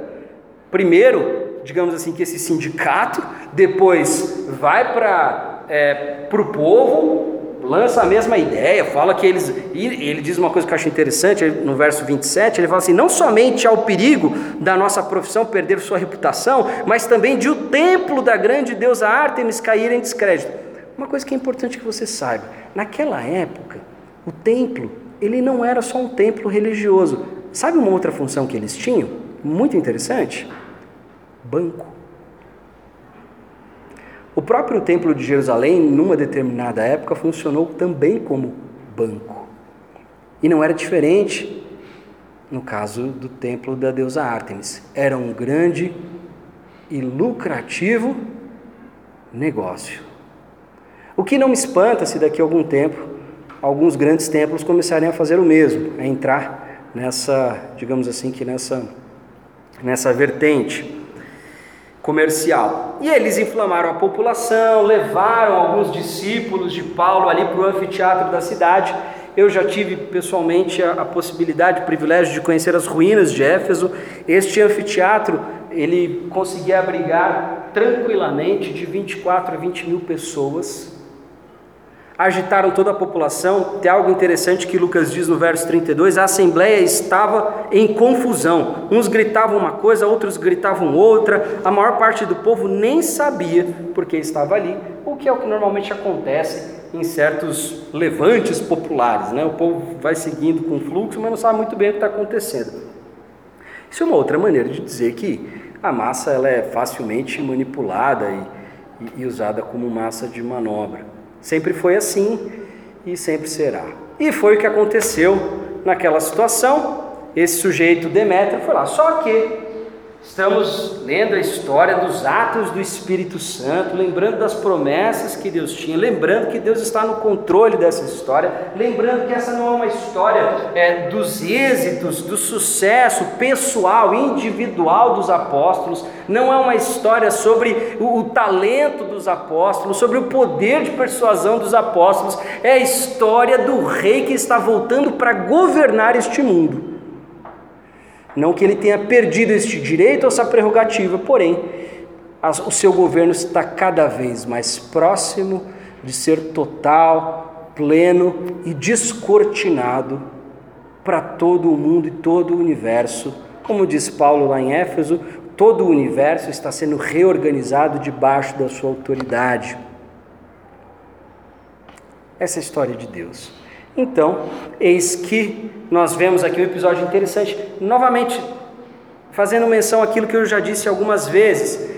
primeiro, digamos assim, que esse sindicato, depois vai para é, o povo, lança a mesma ideia, fala que eles. E ele diz uma coisa que eu acho interessante, no verso 27, ele fala assim: não somente ao perigo da nossa profissão perder sua reputação, mas também de o templo da grande deusa Ártemis cair em descrédito. Uma coisa que é importante que você saiba: naquela época, o templo, ele não era só um templo religioso. Sabe uma outra função que eles tinham? Muito interessante? Banco. O próprio Templo de Jerusalém, numa determinada época, funcionou também como banco. E não era diferente no caso do templo da deusa Ártemis. Era um grande e lucrativo negócio. O que não me espanta se daqui a algum tempo alguns grandes templos começarem a fazer o mesmo, a entrar nessa, digamos assim, que nessa nessa vertente comercial. E eles inflamaram a população, levaram alguns discípulos de Paulo ali para o anfiteatro da cidade. Eu já tive pessoalmente a, a, possibilidade, o privilégio de conhecer as ruínas de Éfeso. Este anfiteatro ele conseguia abrigar tranquilamente de 24 a 20 mil pessoas agitaram toda a população. Tem algo interessante que Lucas diz no verso 32: a assembleia estava em confusão. Uns gritavam uma coisa, outros gritavam outra. A maior parte do povo nem sabia porque estava ali, o que é o que normalmente acontece em certos levantes populares. Né? O povo vai seguindo com o fluxo, mas não sabe muito bem o que está acontecendo. Isso é uma outra maneira de dizer que a massa ela é facilmente manipulada e, e, e usada como massa de manobra. Sempre foi assim e sempre será. E foi o que aconteceu naquela situação. Esse sujeito Demétrio foi lá. Só que Estamos lendo a história dos atos do Espírito Santo, lembrando das promessas que Deus tinha, lembrando que Deus está no controle dessa história, lembrando que essa não é uma história é, dos êxitos, do sucesso pessoal, individual dos apóstolos, não é uma história sobre o, o talento dos apóstolos, sobre o poder de persuasão dos apóstolos, é a história do rei que está voltando para governar este mundo. Não que ele tenha perdido este direito ou essa prerrogativa, porém, o seu governo está cada vez mais próximo de ser total, pleno e descortinado para todo o mundo e todo o universo. Como diz Paulo lá em Éfeso, todo o universo está sendo reorganizado debaixo da sua autoridade. Essa é a história de Deus. Então, eis que nós vemos aqui um episódio interessante, novamente fazendo menção àquilo que eu já disse algumas vezes.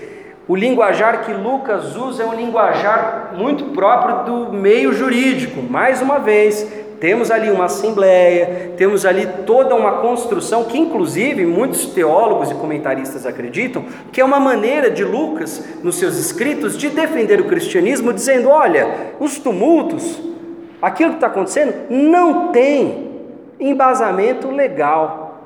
O linguajar que Lucas usa é um linguajar muito próprio do meio jurídico. Mais uma vez, temos ali uma assembleia, temos ali toda uma construção que, inclusive, muitos teólogos e comentaristas acreditam que é uma maneira de Lucas, nos seus escritos, de defender o cristianismo, dizendo: olha, os tumultos, aquilo que está acontecendo não tem embasamento legal.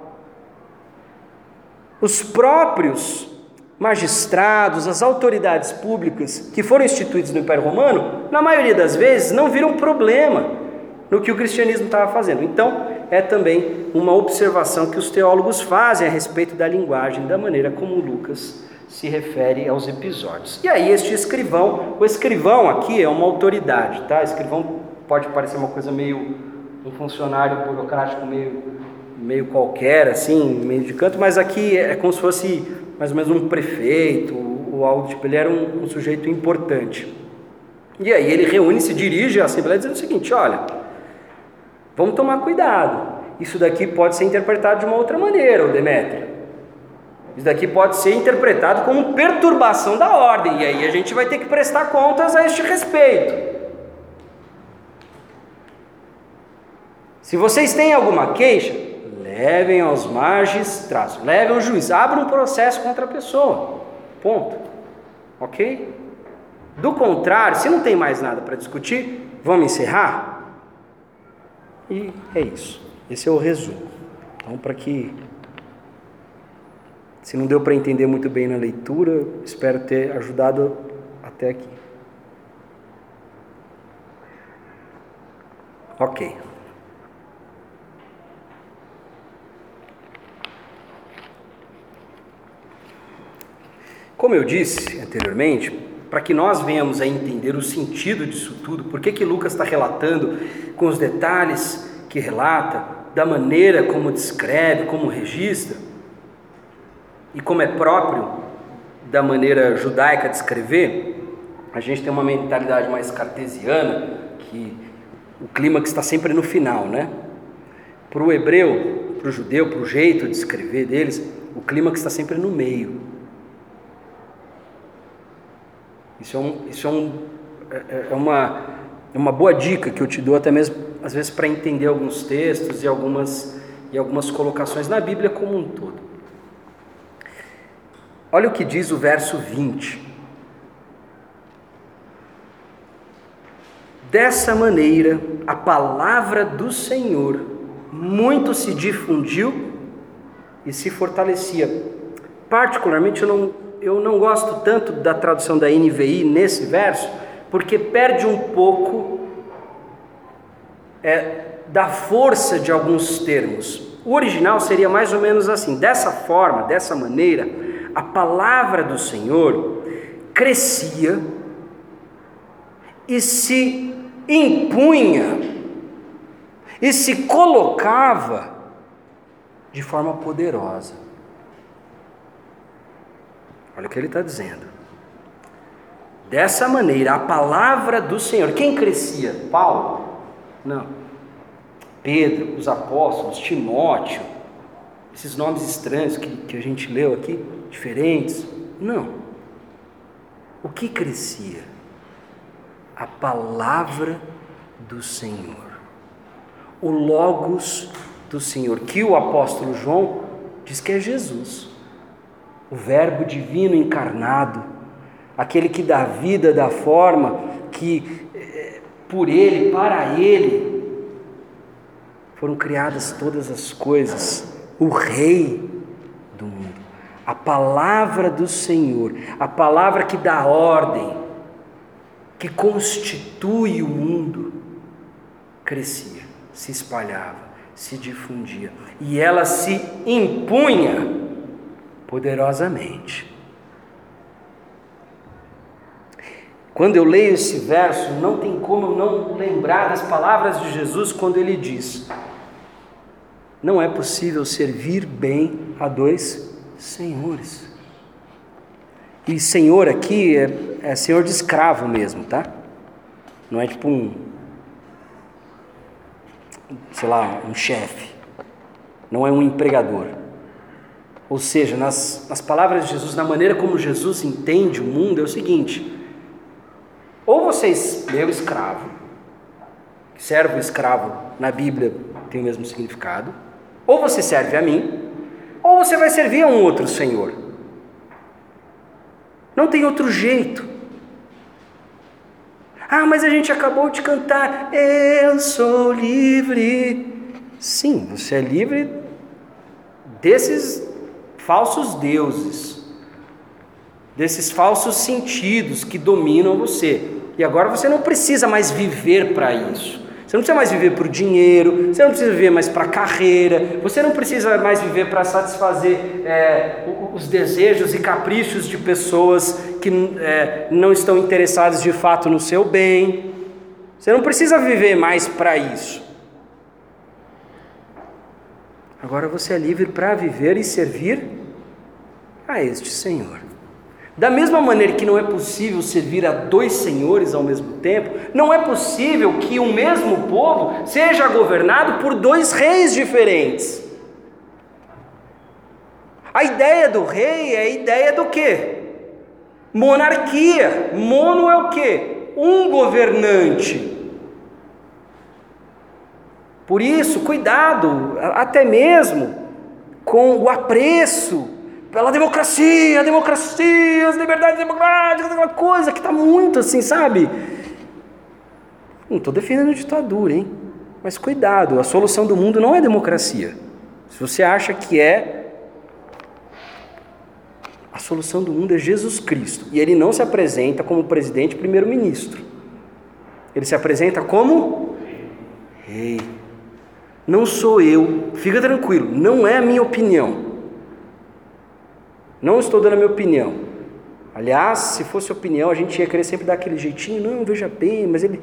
Os próprios magistrados, as autoridades públicas que foram instituídos no Império Romano, na maioria das vezes não viram problema no que o cristianismo estava fazendo. Então, é também uma observação que os teólogos fazem a respeito da linguagem, da maneira como Lucas se refere aos episódios. E aí, este escrivão, o escrivão aqui é uma autoridade, tá? Escrivão pode parecer uma coisa meio um funcionário burocrático meio meio qualquer, assim, meio de canto, mas aqui é como se fosse mais ou menos um prefeito ou algo tipo, ele era um, um sujeito importante. E aí ele reúne, se dirige à Assembleia dizendo o seguinte: olha, vamos tomar cuidado, isso daqui pode ser interpretado de uma outra maneira, o Demétrio. Isso daqui pode ser interpretado como perturbação da ordem, e aí a gente vai ter que prestar contas a este respeito. Se vocês têm alguma queixa, levem aos magistrados, levem ao juiz, abram um processo contra a pessoa. Ponto. Ok? Do contrário, se não tem mais nada para discutir, vamos encerrar? E é isso. Esse é o resumo. Então, para que. Se não deu para entender muito bem na leitura, espero ter ajudado até aqui. Ok. Como eu disse anteriormente, para que nós venhamos a entender o sentido disso tudo, por que, que Lucas está relatando com os detalhes que relata, da maneira como descreve, como registra, e como é próprio da maneira judaica de escrever, a gente tem uma mentalidade mais cartesiana, que o clímax está sempre no final, né? Para o hebreu, para o judeu, para o jeito de escrever deles, o clímax está sempre no meio. Isso é, um, isso é, um, é, é, é uma, é uma boa dica que eu te dou, até mesmo às vezes para entender alguns textos e algumas, e algumas colocações na Bíblia como um todo. Olha o que diz o verso 20. Dessa maneira, a palavra do Senhor muito se difundiu e se fortalecia. Particularmente, eu não eu não gosto tanto da tradução da NVI nesse verso, porque perde um pouco é, da força de alguns termos. O original seria mais ou menos assim: dessa forma, dessa maneira, a palavra do Senhor crescia e se impunha e se colocava de forma poderosa. Olha o que ele está dizendo. Dessa maneira, a palavra do Senhor, quem crescia? Paulo? Não. Pedro, os apóstolos, Timóteo, esses nomes estranhos que, que a gente leu aqui, diferentes. Não. O que crescia? A palavra do Senhor. O Logos do Senhor, que o apóstolo João diz que é Jesus o Verbo divino encarnado, aquele que dá vida da forma que eh, por Ele, para Ele, foram criadas todas as coisas, o Rei do mundo, a palavra do Senhor, a palavra que dá ordem, que constitui o mundo, crescia, se espalhava, se difundia e ela se impunha poderosamente. Quando eu leio esse verso, não tem como não lembrar das palavras de Jesus quando ele diz: Não é possível servir bem a dois senhores. E senhor aqui é, é senhor de escravo mesmo, tá? Não é tipo um, sei lá, um chefe. Não é um empregador. Ou seja, nas, nas palavras de Jesus, na maneira como Jesus entende o mundo, é o seguinte: ou vocês, meu escravo, servo escravo na Bíblia tem o mesmo significado, ou você serve a mim, ou você vai servir a um outro Senhor. Não tem outro jeito. Ah, mas a gente acabou de cantar, eu sou livre. Sim, você é livre desses falsos deuses. desses falsos sentidos que dominam você. E agora você não precisa mais viver para isso. Você não precisa mais viver por dinheiro, você não precisa viver mais para carreira, você não precisa mais viver para satisfazer é, os desejos e caprichos de pessoas que é, não estão interessadas de fato no seu bem. Você não precisa viver mais para isso. Agora você é livre para viver e servir a este Senhor. Da mesma maneira que não é possível servir a dois senhores ao mesmo tempo, não é possível que o mesmo povo seja governado por dois reis diferentes. A ideia do rei é a ideia do quê? Monarquia. Mono é o quê? Um governante. Por isso, cuidado, até mesmo com o apreço pela democracia, a democracia, as liberdades democráticas, aquela coisa que está muito assim, sabe? Não estou defendendo ditadura, hein? Mas cuidado, a solução do mundo não é democracia. Se você acha que é, a solução do mundo é Jesus Cristo. E ele não se apresenta como presidente primeiro-ministro. Ele se apresenta como rei. Não sou eu, fica tranquilo, não é a minha opinião. Não estou dando a minha opinião. Aliás, se fosse opinião, a gente ia querer sempre dar aquele jeitinho, não, veja bem, mas ele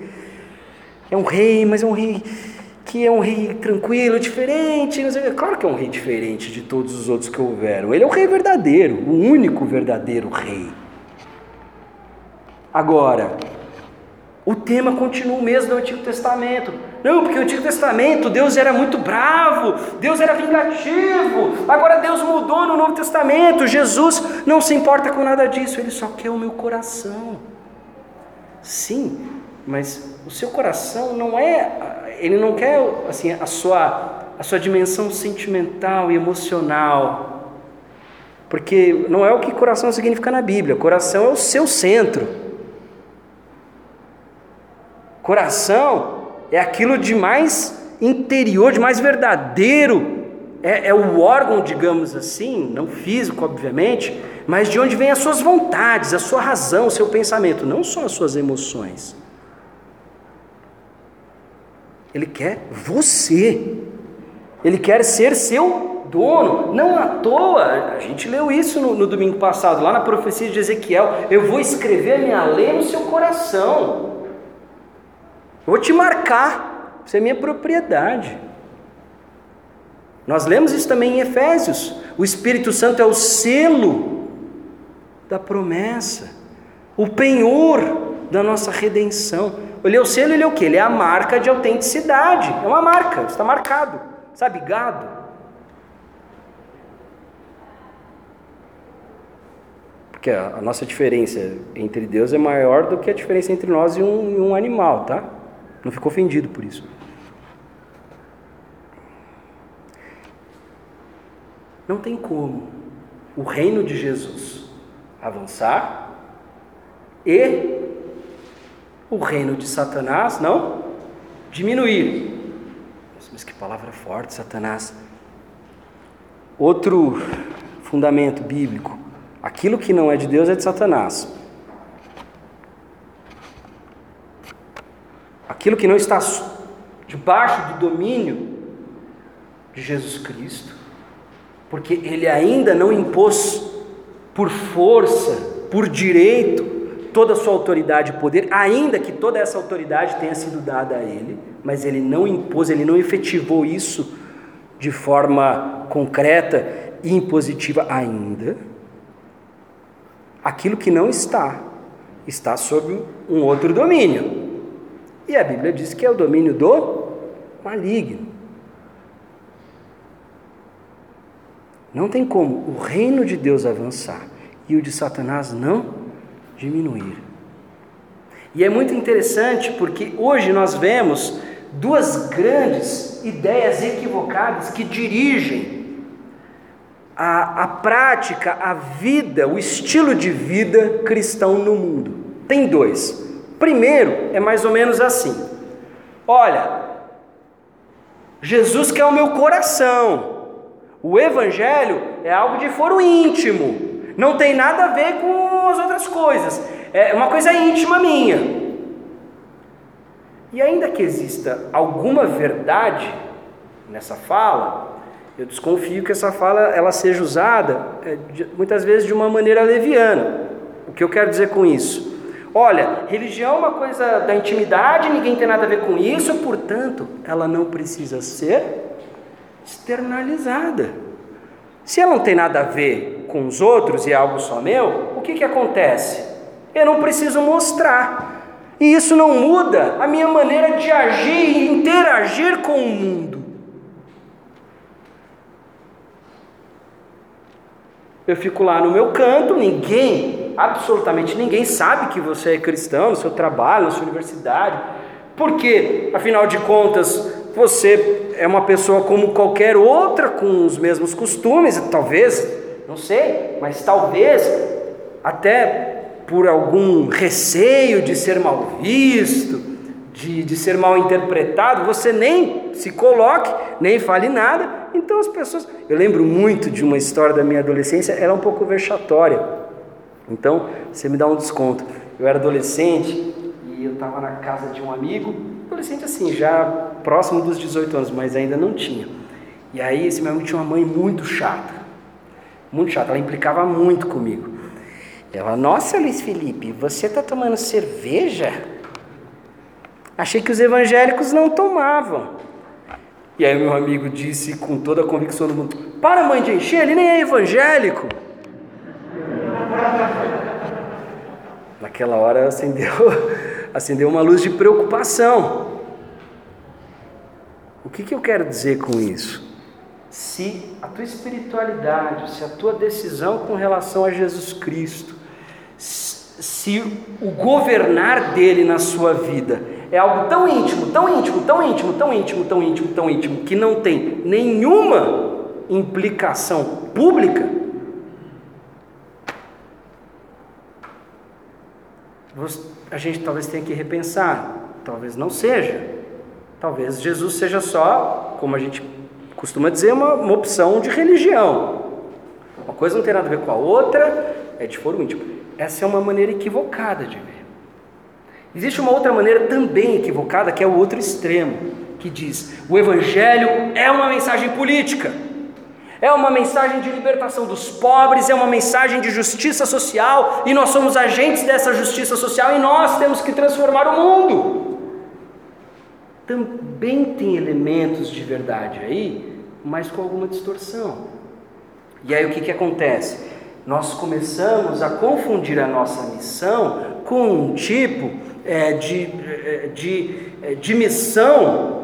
é um rei, mas é um rei que é um rei tranquilo, diferente. Claro que é um rei diferente de todos os outros que houveram. Ele é o rei verdadeiro, o único verdadeiro rei. Agora, o tema continua o mesmo do Antigo Testamento. Não, porque o Antigo Testamento Deus era muito bravo, Deus era vingativo. Agora Deus mudou no Novo Testamento. Jesus não se importa com nada disso, ele só quer o meu coração. Sim, mas o seu coração não é, ele não quer assim a sua a sua dimensão sentimental e emocional. Porque não é o que coração significa na Bíblia. Coração é o seu centro. Coração é aquilo de mais interior, de mais verdadeiro, é, é, o órgão, digamos assim, não físico, obviamente, mas de onde vêm as suas vontades, a sua razão, o seu pensamento, não só as suas emoções. Ele quer você, ele quer ser seu dono, não à toa, a gente leu isso no, no domingo passado, lá na profecia de Ezequiel: eu vou escrever minha lei no seu coração. Vou te marcar, você é minha propriedade. Nós lemos isso também em Efésios. O Espírito Santo é o selo da promessa, o penhor da nossa redenção. Ele é o selo, ele é o que? Ele é a marca de autenticidade. É uma marca, está marcado. Sabe, gado. Porque a, nossa diferença entre Deus é maior do que a diferença entre nós e um, e um animal, tá? Não ficou ofendido por isso. Não tem como o reino de Jesus avançar e o reino de Satanás não diminuir. Mas que palavra forte, Satanás. Outro fundamento bíblico: aquilo que não é de Deus é de Satanás. Aquilo que não está debaixo do domínio de Jesus Cristo, porque ele ainda não impôs por força, por direito, toda a sua autoridade e poder, ainda que toda essa autoridade tenha sido dada a ele, mas ele não impôs, ele não efetivou isso de forma concreta e impositiva ainda. Aquilo que não está, está sob um outro domínio. E a Bíblia diz que é o domínio do maligno. Não tem como o reino de Deus avançar e o de Satanás não diminuir. E é muito interessante porque hoje nós vemos duas grandes ideias equivocadas que dirigem a, a prática, a vida, o estilo de vida cristão no mundo. Tem dois. Primeiro é mais ou menos assim: olha, Jesus quer o meu coração. O Evangelho é algo de foro íntimo. não tem nada a ver com as outras coisas, é uma coisa íntima minha. E ainda que exista alguma verdade nessa fala, eu desconfio que essa fala ela seja usada é, muitas vezes de uma maneira leviana. O que eu quero dizer com isso? Olha, religião é uma coisa da intimidade, ninguém tem nada a ver com isso, portanto, ela não precisa ser externalizada. Se ela não tem nada a ver com os outros e é algo só meu, o que, que acontece? Eu não preciso mostrar. E isso não muda a minha maneira de agir e interagir com o mundo. Eu fico lá no meu canto, ninguém, absolutamente ninguém, sabe que você é cristão no seu trabalho, na sua universidade, porque, afinal de contas, você é uma pessoa como qualquer outra, com os mesmos costumes, talvez, não sei, mas talvez até por algum receio de ser mal visto, de, de ser mal interpretado, você nem se coloque, nem fale nada. Então as pessoas. Eu lembro muito de uma história da minha adolescência, era um pouco vexatória. Então você me dá um desconto. Eu era adolescente e eu estava na casa de um amigo, adolescente assim, já próximo dos 18 anos, mas ainda não tinha. E aí esse meu amigo tinha uma mãe muito chata, muito chata, ela implicava muito comigo. Ela, nossa Luiz Felipe, você está tomando cerveja? Achei que os evangélicos não tomavam. E aí meu amigo disse com toda a convicção do mundo: Para mãe de encher, ele nem é evangélico. Naquela hora acendeu, acendeu uma luz de preocupação. O que, que eu quero dizer com isso? Se a tua espiritualidade, se a tua decisão com relação a Jesus Cristo se o governar dele na sua vida é algo tão íntimo, tão íntimo, tão íntimo, tão íntimo, tão íntimo, tão íntimo, que não tem nenhuma implicação pública, a gente talvez tenha que repensar, talvez não seja. Talvez Jesus seja só, como a gente costuma dizer, uma, uma opção de religião. Uma coisa não tem nada a ver com a outra, é de foro íntimo. Essa é uma maneira equivocada de ver. Existe uma outra maneira também equivocada, que é o outro extremo, que diz: o Evangelho é uma mensagem política, é uma mensagem de libertação dos pobres, é uma mensagem de justiça social, e nós somos agentes dessa justiça social e nós temos que transformar o mundo. Também tem elementos de verdade aí, mas com alguma distorção. E aí o que, que acontece? nós começamos a confundir a nossa missão com um tipo é, de, é, de, é, de missão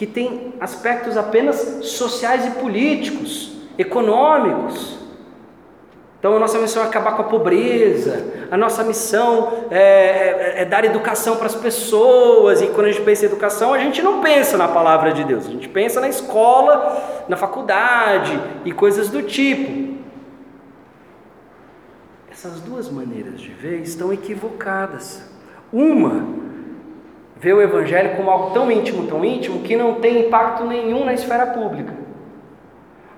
que tem aspectos apenas sociais e políticos, econômicos. Então, a nossa missão é acabar com a pobreza, a nossa missão é, é, é, dar educação para as pessoas, e quando a gente pensa em educação, a gente não pensa na palavra de Deus, a gente pensa na escola, na faculdade e coisas do tipo. Essas duas maneiras de ver estão equivocadas. Uma vê o Evangelho como algo tão íntimo, tão íntimo, que não tem impacto nenhum na esfera pública.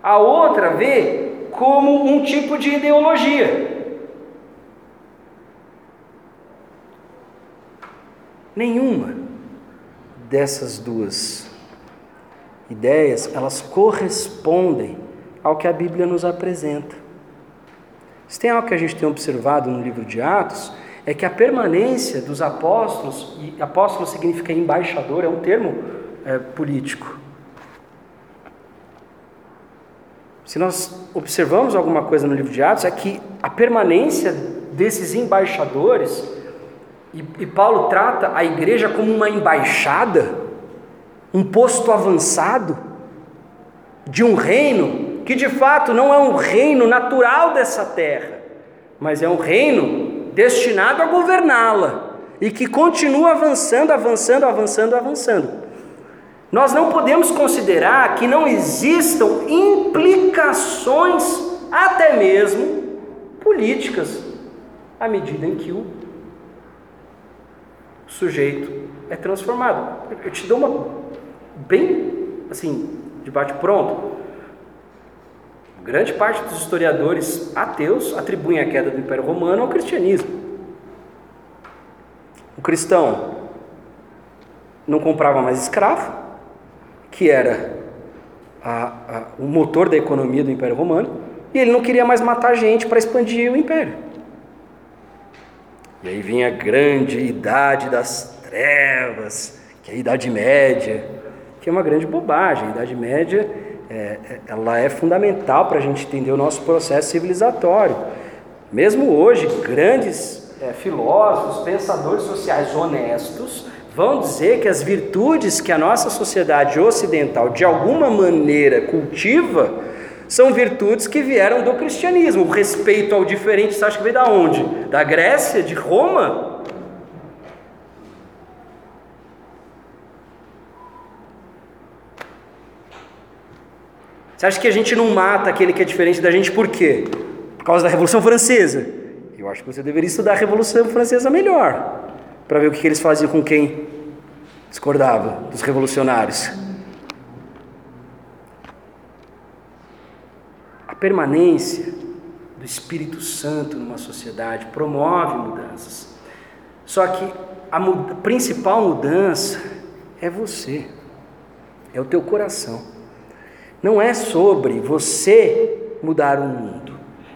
A outra vê como um tipo de ideologia. Nenhuma dessas duas ideias, elas correspondem ao que a Bíblia nos apresenta. Se tem algo que a gente tem observado no livro de Atos, é que a permanência dos apóstolos, e apóstolo significa embaixador, é um termo é, político. Se nós observamos alguma coisa no livro de Atos, é que a permanência desses embaixadores, e, e Paulo trata a igreja como uma embaixada, um posto avançado de um reino que de fato não é um reino natural dessa terra, mas é um reino destinado a governá-la e que continua avançando, avançando, avançando, avançando. Nós não podemos considerar que não existam implicações, até mesmo políticas, à medida em que o sujeito é transformado. Eu te dou uma bem assim, debate pronto. Grande parte dos historiadores ateus atribuem a queda do Império Romano ao cristianismo. O cristão não comprava mais escravo, que era a, a, o motor da economia do Império Romano, e ele não queria mais matar gente para expandir o império. E aí vinha a grande idade das trevas, que é a Idade Média, que é uma grande bobagem. A Idade Média é, é ela é fundamental para a gente entender o nosso processo civilizatório. Mesmo hoje, grandes é, filósofos, pensadores sociais honestos vão dizer que as virtudes que a nossa sociedade ocidental de alguma maneira cultiva são virtudes que vieram do cristianismo. O respeito ao diferente, você acha que veio da onde? Da Grécia, de Roma? Você acha que a gente não mata aquele que é diferente da gente por quê? Por causa da Revolução Francesa? Eu acho que você deveria estudar a Revolução Francesa melhor para ver o que eles faziam com quem discordava dos revolucionários. A permanência do Espírito Santo numa sociedade promove mudanças. Só que a principal mudança é você, é o teu coração. Não é sobre você mudar o mundo.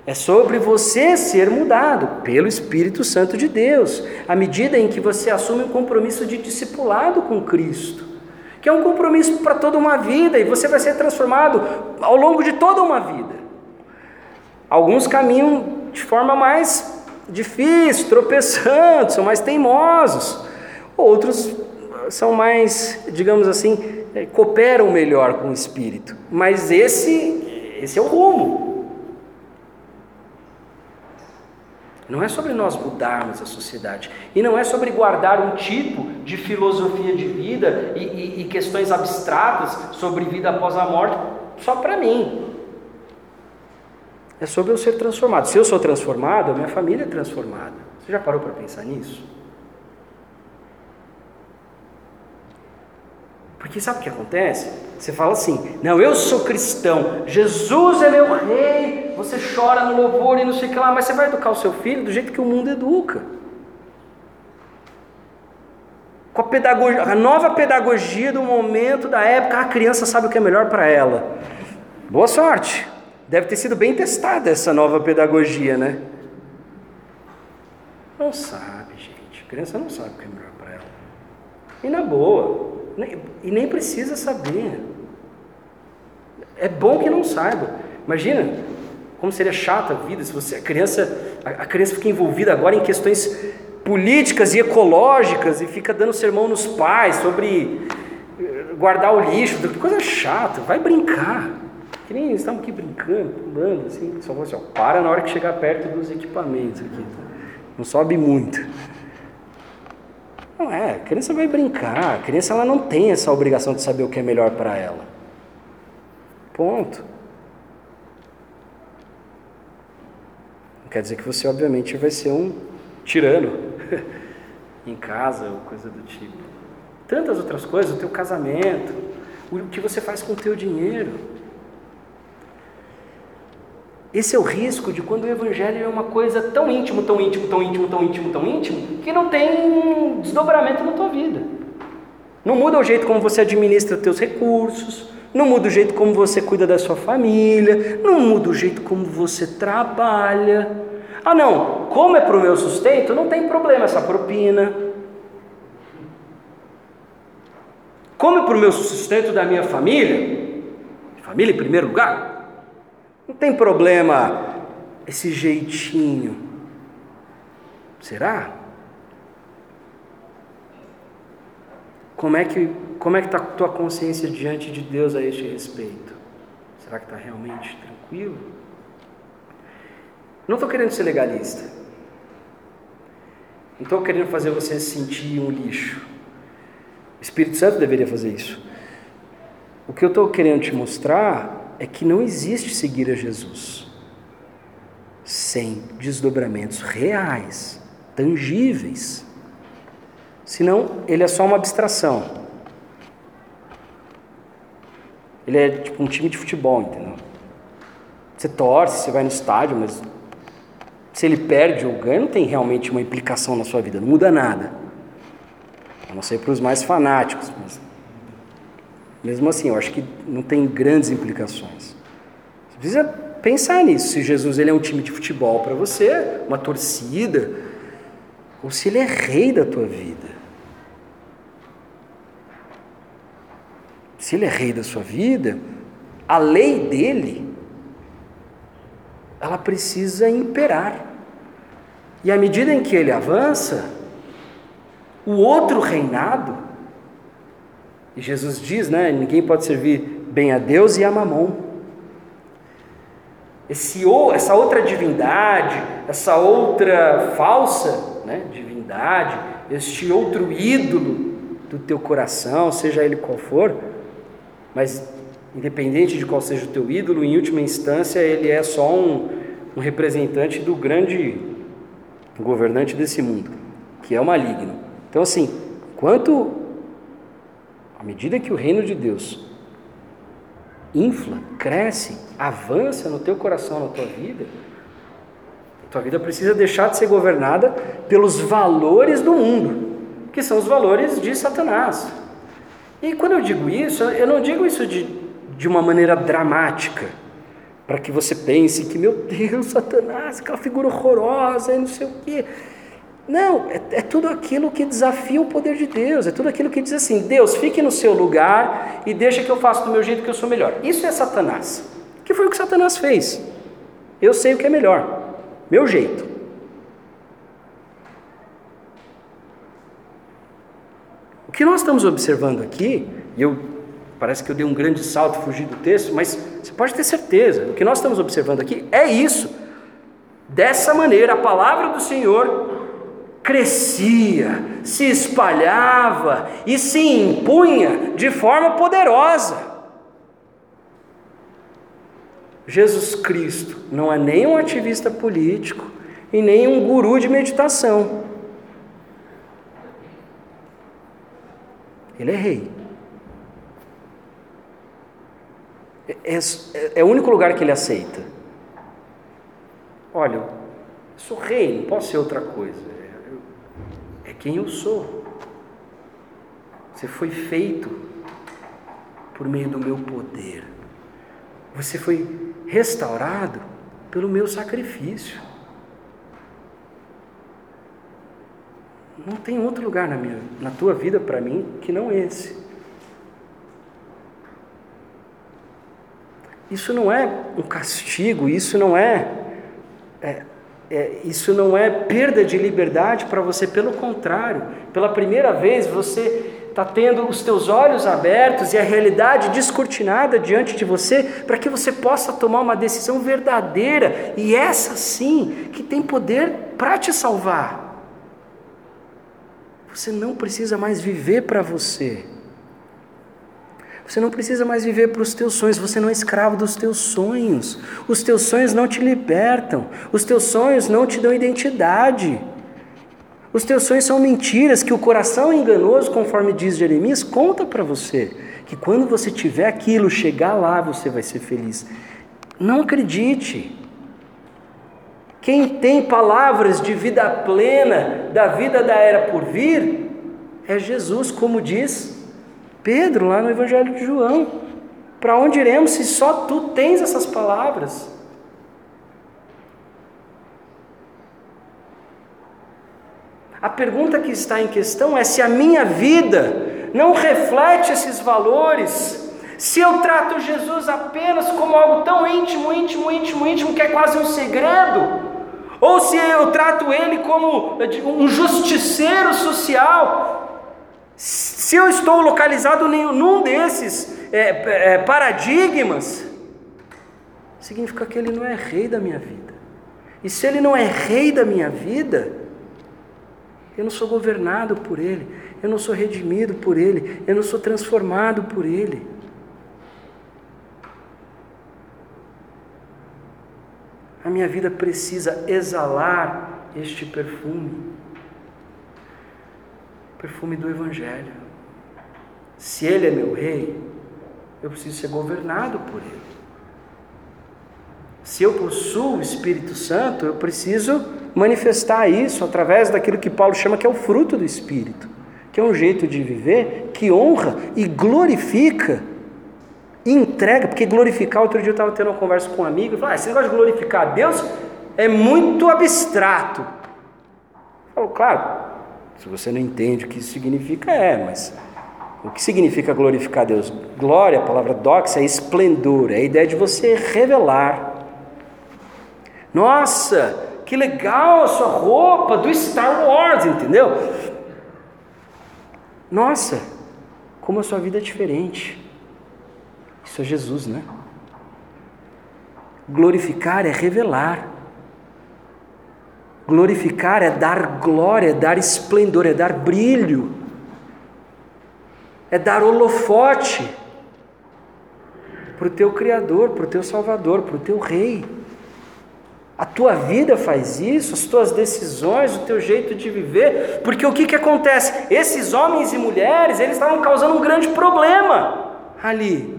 É sobre você ser mudado pelo Espírito Santo de Deus, à medida em que você assume um compromisso de discipulado com Cristo, que é um compromisso para toda uma vida e você vai ser transformado ao longo de toda uma vida. Alguns caminham de forma mais difícil, tropeçando, são mais teimosos, outros são mais, digamos assim, eh, cooperam melhor com o Espírito, mas esse, esse é o rumo. Não é sobre nós mudarmos a sociedade. E não é sobre guardar um tipo de filosofia de vida e, e, e questões abstratas sobre vida após a morte só para mim. É sobre eu ser transformado. Se eu sou transformado, a minha família é transformada. Você já parou para pensar nisso? Porque sabe o que acontece? Você fala assim: não, eu sou cristão, Jesus é meu rei. Você chora no louvor e não sei o que lá, mas você vai educar o seu filho do jeito que o mundo educa. Com a, pedagogia, a nova pedagogia do momento, da época, a criança sabe o que é melhor para ela. Boa sorte. Deve ter sido bem testada essa nova pedagogia, né? Não sabe, gente. A criança não sabe o que é melhor para ela. E na boa, e nem precisa saber. É bom que não saiba. Imagina como seria chata a vida se você a criança a, criança fica envolvida agora em questões políticas e ecológicas e fica dando sermão nos pais sobre eh, guardar o lixo, coisa chata. Vai brincar. Que nem estamos aqui brincando, pulando assim, só assim, ó, para na hora que chegar perto dos equipamentos aqui. Tá? Não sobe muito. Não é, a criança vai brincar, a criança ela não tem essa obrigação de saber o que é melhor para ela. Ponto. Não quer dizer que você, obviamente, vai ser um tirano em casa ou coisa do tipo. Tantas outras coisas, o teu casamento, o que você faz com o teu dinheiro. Esse é o risco de quando o evangelho é uma coisa tão íntimo, tão íntimo, tão íntimo, tão íntimo, tão íntimo, que não tem desdobramento na tua vida. Não muda o jeito como você administra os teus recursos, não muda o jeito como você cuida da sua família, não muda o jeito como você trabalha. Ah, não, como é para o meu sustento, não tem problema essa propina. Como é para o meu sustento da minha família, família em primeiro lugar, não tem problema esse jeitinho. Será? Como é que como é que está a tua consciência diante de Deus a este respeito? Será que está realmente tranquilo? Não estou querendo ser legalista. Não estou querendo fazer você se sentir um lixo. O Espírito Santo deveria fazer isso. O que eu estou querendo te mostrar é que não existe seguir a Jesus sem desdobramentos reais, tangíveis. Senão, ele é só uma abstração. Ele é tipo um time de futebol, entendeu? Você torce, você vai no estádio, mas se ele perde ou ganha, não tem realmente uma implicação na sua vida, não muda nada. A não ser para os mais fanáticos, mas mesmo assim, eu acho que não tem grandes implicações. Você precisa pensar nisso. Se Jesus ele é um time de futebol para você, uma torcida, ou se ele é rei da tua vida. Se ele é rei da sua vida, a lei dele, ela precisa imperar. E à medida em que ele avança, o outro reinado, e Jesus diz, né, ninguém pode servir bem a Deus e a Mamon. Esse, essa outra divindade, essa outra falsa né, divindade, este outro ídolo do teu coração, seja ele qual for, mas independente de qual seja o teu ídolo, em última instância ele é só um, um representante do grande governante desse mundo, que é o maligno. Então, assim, quanto medida que o reino de Deus infla, cresce, avança no teu coração, na tua vida, a tua vida precisa deixar de ser governada pelos valores do mundo, que são os valores de Satanás. E quando eu digo isso, eu não digo isso de, de uma maneira dramática para que você pense que, meu Deus, Satanás, aquela figura horrorosa e não sei o quê. Não, é, é, tudo aquilo que desafia o poder de Deus, é tudo aquilo que diz assim: Deus, fique no seu lugar e deixa que eu faça do meu jeito que eu sou melhor. Isso é Satanás, que foi o que Satanás fez. Eu sei o que é melhor, meu jeito. O que nós estamos observando aqui, e eu Parece que eu dei um grande salto, fugi do texto, mas você pode ter certeza, o que nós estamos observando aqui é isso. Dessa maneira, a palavra do Senhor crescia, se espalhava e se impunha de forma poderosa. Jesus Cristo não é nem um ativista político e nem um guru de meditação. Ele é rei. É, é, é o único lugar que ele aceita. Olha, sou rei, não posso ser outra coisa. Quem eu sou. Você foi feito por meio do meu poder. Você foi restaurado pelo meu sacrifício. Não tem outro lugar na, minha, na tua vida para mim que não esse. Isso não é um castigo, isso não é, é, é isso não é perda de liberdade para você, pelo contrário, pela primeira vez você está tendo os teus olhos abertos e a realidade descortinada diante de você, para que você possa tomar uma decisão verdadeira e essa sim que tem poder para te salvar. Você não precisa mais viver para você. Você não precisa mais viver para os teus sonhos, você não é escravo dos teus sonhos. Os teus sonhos não te libertam, os teus sonhos não te dão identidade. Os teus sonhos são mentiras que o coração enganoso, conforme diz Jeremias, conta para você. Que quando você tiver aquilo, chegar lá, você vai ser feliz. Não acredite. Quem tem palavras de vida plena, da vida da era por vir, é Jesus, como diz Pedro, lá no Evangelho de João. Para onde iremos se só tu tens essas palavras? A pergunta que está em questão é se a minha vida não reflete esses valores, se eu trato Jesus apenas como algo tão íntimo, íntimo, íntimo, íntimo, que é quase um segredo, ou se eu trato ele como um justiceiro social, se eu estou localizado num desses é, é, paradigmas, significa que ele não é rei da minha vida. E se ele não é rei da minha vida, eu não sou governado por ele, eu não sou redimido por ele, eu não sou transformado por ele. A minha vida precisa exalar este perfume perfume do Evangelho. Se Ele é meu rei, eu preciso ser governado por Ele. Se eu possuo o Espírito Santo, eu preciso manifestar isso através daquilo que Paulo chama que é o fruto do Espírito, que é um jeito de viver que honra e glorifica e entrega, porque glorificar, outro dia eu estava tendo uma conversa com um amigo, e falou, ah, esse negócio de glorificar a Deus é muito abstrato. Falou, claro, se você não entende o que isso significa, é, mas o que significa glorificar a Deus? Glória, a palavra doxa, é esplendor, é a ideia de você revelar. Nossa, que legal a sua roupa do Star Wars, entendeu? Nossa, como a sua vida é diferente. Isso é Jesus, né? Glorificar é revelar. Glorificar é dar glória, é dar esplendor, é dar brilho, é dar holofote para o teu Criador, para o teu Salvador, para o teu Rei. A tua vida faz isso, as tuas decisões, o teu jeito de viver, porque o que, que acontece? Esses homens e mulheres, eles estavam causando um grande problema ali.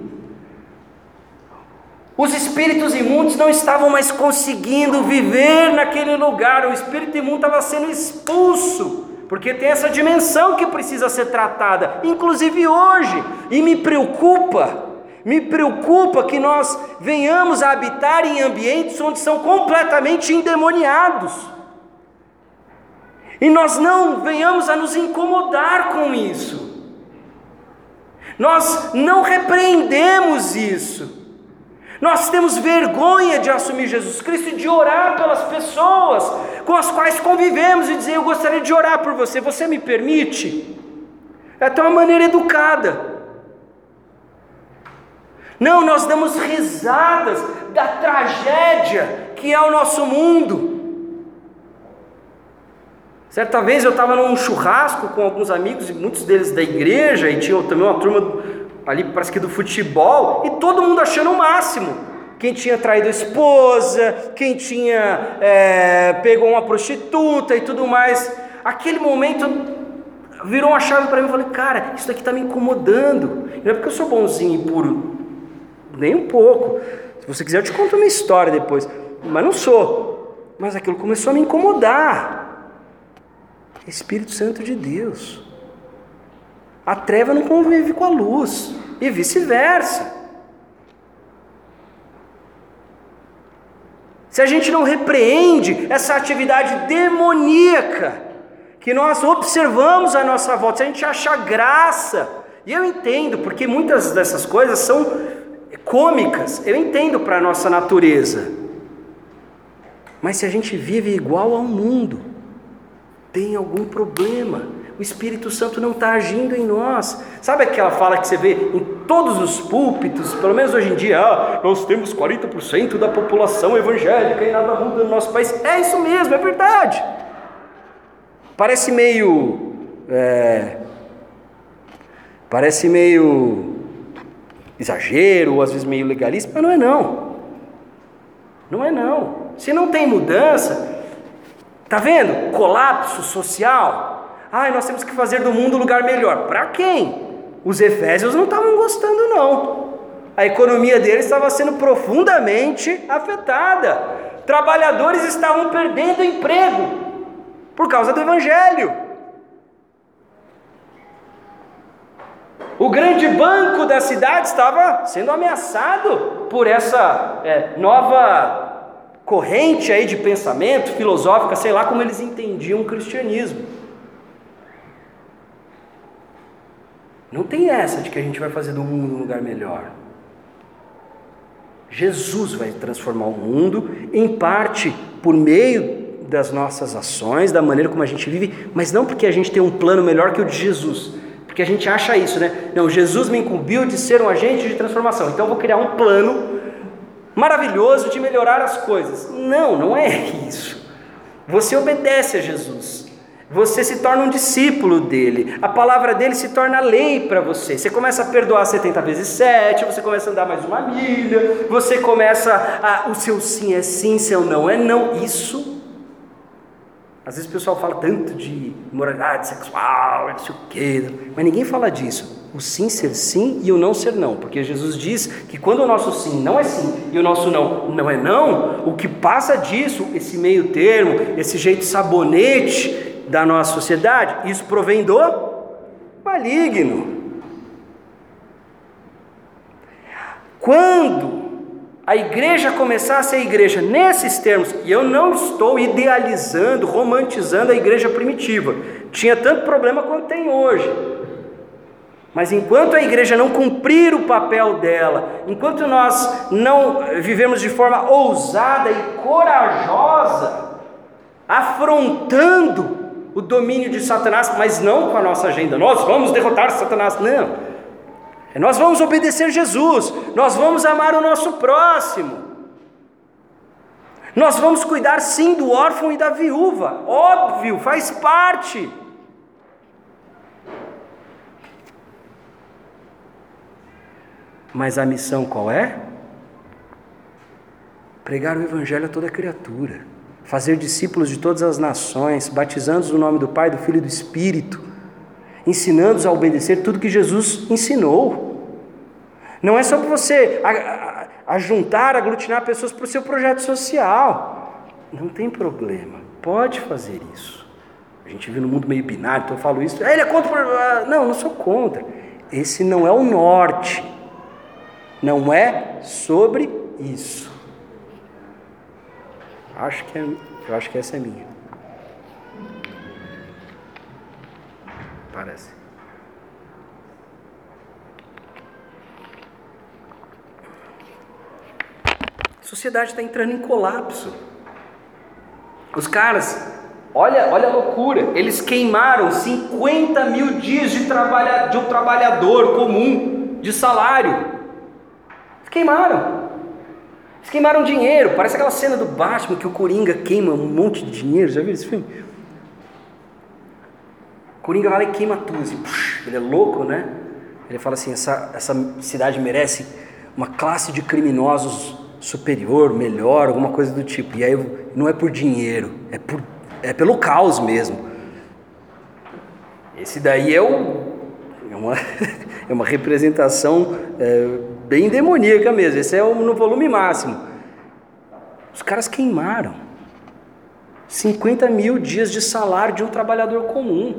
Os espíritos imundos não estavam mais conseguindo viver naquele lugar, o espírito imundo estava sendo expulso, porque tem essa dimensão que precisa ser tratada, inclusive hoje, e me preocupa, me preocupa que nós venhamos a habitar em ambientes onde são completamente endemoniados, e nós não venhamos a nos incomodar com isso, nós não repreendemos isso. Nós temos vergonha de assumir Jesus Cristo e de orar pelas pessoas com as quais convivemos e dizer: Eu gostaria de orar por você, você me permite? É até uma maneira educada. Não, nós damos risadas da tragédia que é o nosso mundo. Certa vez eu estava num churrasco com alguns amigos, muitos deles da igreja, e tinha também uma turma ali parece que do futebol, e todo mundo achando o máximo. Quem tinha traído a esposa, quem tinha é, pegou uma prostituta e tudo mais. Aquele momento virou uma chave para mim. Eu falei, cara, isso daqui está me incomodando. Não é porque eu sou bonzinho e puro, nem um pouco. Se você quiser, eu te conto uma história depois. Mas não sou. Mas aquilo começou a me incomodar. Espírito Santo de Deus. A treva não convive com a luz, e vice-versa. Se a gente não repreende essa atividade demoníaca que nós observamos à nossa volta, se a gente acha graça, e eu entendo, porque muitas dessas coisas são cômicas, eu entendo para a nossa natureza. Mas se a gente vive igual ao mundo, tem algum problema o Espírito Santo não está agindo em nós. Sabe aquela fala que você vê em todos os púlpitos, pelo menos hoje em dia, ah, nós temos 40% da população evangélica e nada muda no nosso país. É isso mesmo, é verdade. Parece meio. É, parece meio exagero, ou às vezes meio legalista, mas não é não. Não é não. Se não tem mudança, tá vendo? Colapso social. Ah, nós temos que fazer do mundo um lugar melhor. Para quem? Os efésios não estavam gostando, não. A economia deles estava sendo profundamente afetada. Trabalhadores estavam perdendo emprego por causa do evangelho. O grande banco da cidade estava sendo ameaçado por essa é, nova corrente aí de pensamento filosófica, sei lá como eles entendiam o cristianismo. Não tem essa de que a gente vai fazer do mundo um lugar melhor. Jesus vai transformar o mundo, em parte por meio das nossas ações, da maneira como a gente vive, mas não porque a gente tem um plano melhor que o de Jesus. Porque a gente acha isso, né? Não, Jesus me incumbiu de ser um agente de transformação, então eu vou criar um plano maravilhoso de melhorar as coisas. Não, não é isso. Você obedece a Jesus. Você se torna um discípulo dele, a palavra dele se torna lei para você. Você começa a perdoar 70 vezes 7, você começa a andar mais uma milha, você começa a. O seu sim é sim, seu não é não. Isso. Às vezes o pessoal fala tanto de moralidade sexual, não sei o quê, mas ninguém fala disso. o sim ser sim e o não ser não, porque Jesus diz que quando o nosso sim não é sim e o nosso não não é não, o que passa disso, esse meio termo, esse jeito sabonete da nossa sociedade, isso provém do maligno. Quando a igreja começar a ser igreja nesses termos, e eu não estou idealizando, romantizando a igreja primitiva, tinha tanto problema quanto tem hoje. Mas enquanto a igreja não cumprir o papel dela, enquanto nós não vivemos de forma ousada e corajosa, afrontando o domínio de Satanás, mas não com a nossa agenda, nós vamos derrotar Satanás, não. Nós vamos obedecer Jesus, nós vamos amar o nosso próximo. Nós vamos cuidar sim do órfão e da viúva, óbvio, faz parte. Mas a missão qual é? Pregar o Evangelho a toda criatura, fazer discípulos de todas as nações, batizando-os no nome do Pai, do Filho e do Espírito, ensinando-os a obedecer tudo que Jesus ensinou. Não é só para você ajuntar, aglutinar pessoas para o seu projeto social. Não tem problema, pode fazer isso. A gente vive no mundo meio binário, então eu falo isso. Ah, ele é contra. Ah, não, não sou contra. Esse não é o norte. Não é sobre isso. Acho que é, eu acho que essa é minha. Parece. A sociedade está entrando em colapso. Os caras, olha, olha a loucura, eles queimaram 50 mil dias de, trabalha, de um trabalhador comum, de salário. Queimaram. Eles queimaram dinheiro. Parece aquela cena do Batman que o Coringa queima um monte de dinheiro. Já viu esse filme? Coringa vai lá e queima tudo. Assim, ele é louco, né? Ele fala assim: essa, essa cidade merece uma classe de criminosos superior, melhor, alguma coisa do tipo. E aí não é por dinheiro, é, por, é pelo caos mesmo. Esse daí é, o, é, uma, é uma representação é, bem demoníaca mesmo. Esse é o, no volume máximo. Os caras queimaram 50 mil dias de salário de um trabalhador comum.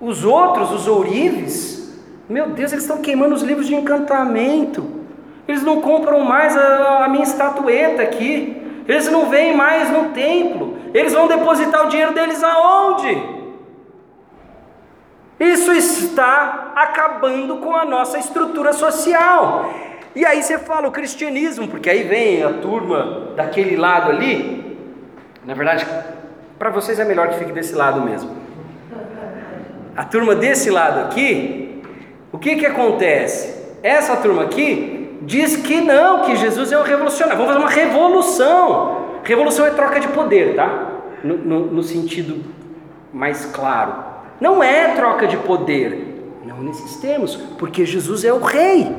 Os outros, os ourives, meu Deus, eles estão queimando os livros de encantamento. Eles não compram mais a, a minha estatueta aqui. Eles não vêm mais no templo. Eles vão depositar o dinheiro deles aonde? Isso está acabando com a nossa estrutura social. E aí você fala o cristianismo, porque aí vem a turma daquele lado ali. Na verdade, para vocês é melhor que fique desse lado mesmo. A turma desse lado aqui, o que que acontece? Essa turma aqui diz que não, que Jesus é o revolucionário. Vamos fazer uma revolução. Revolução é troca de poder, tá? No, no, no sentido mais claro. Não é troca de poder. Não nesses termos, porque Jesus é o rei.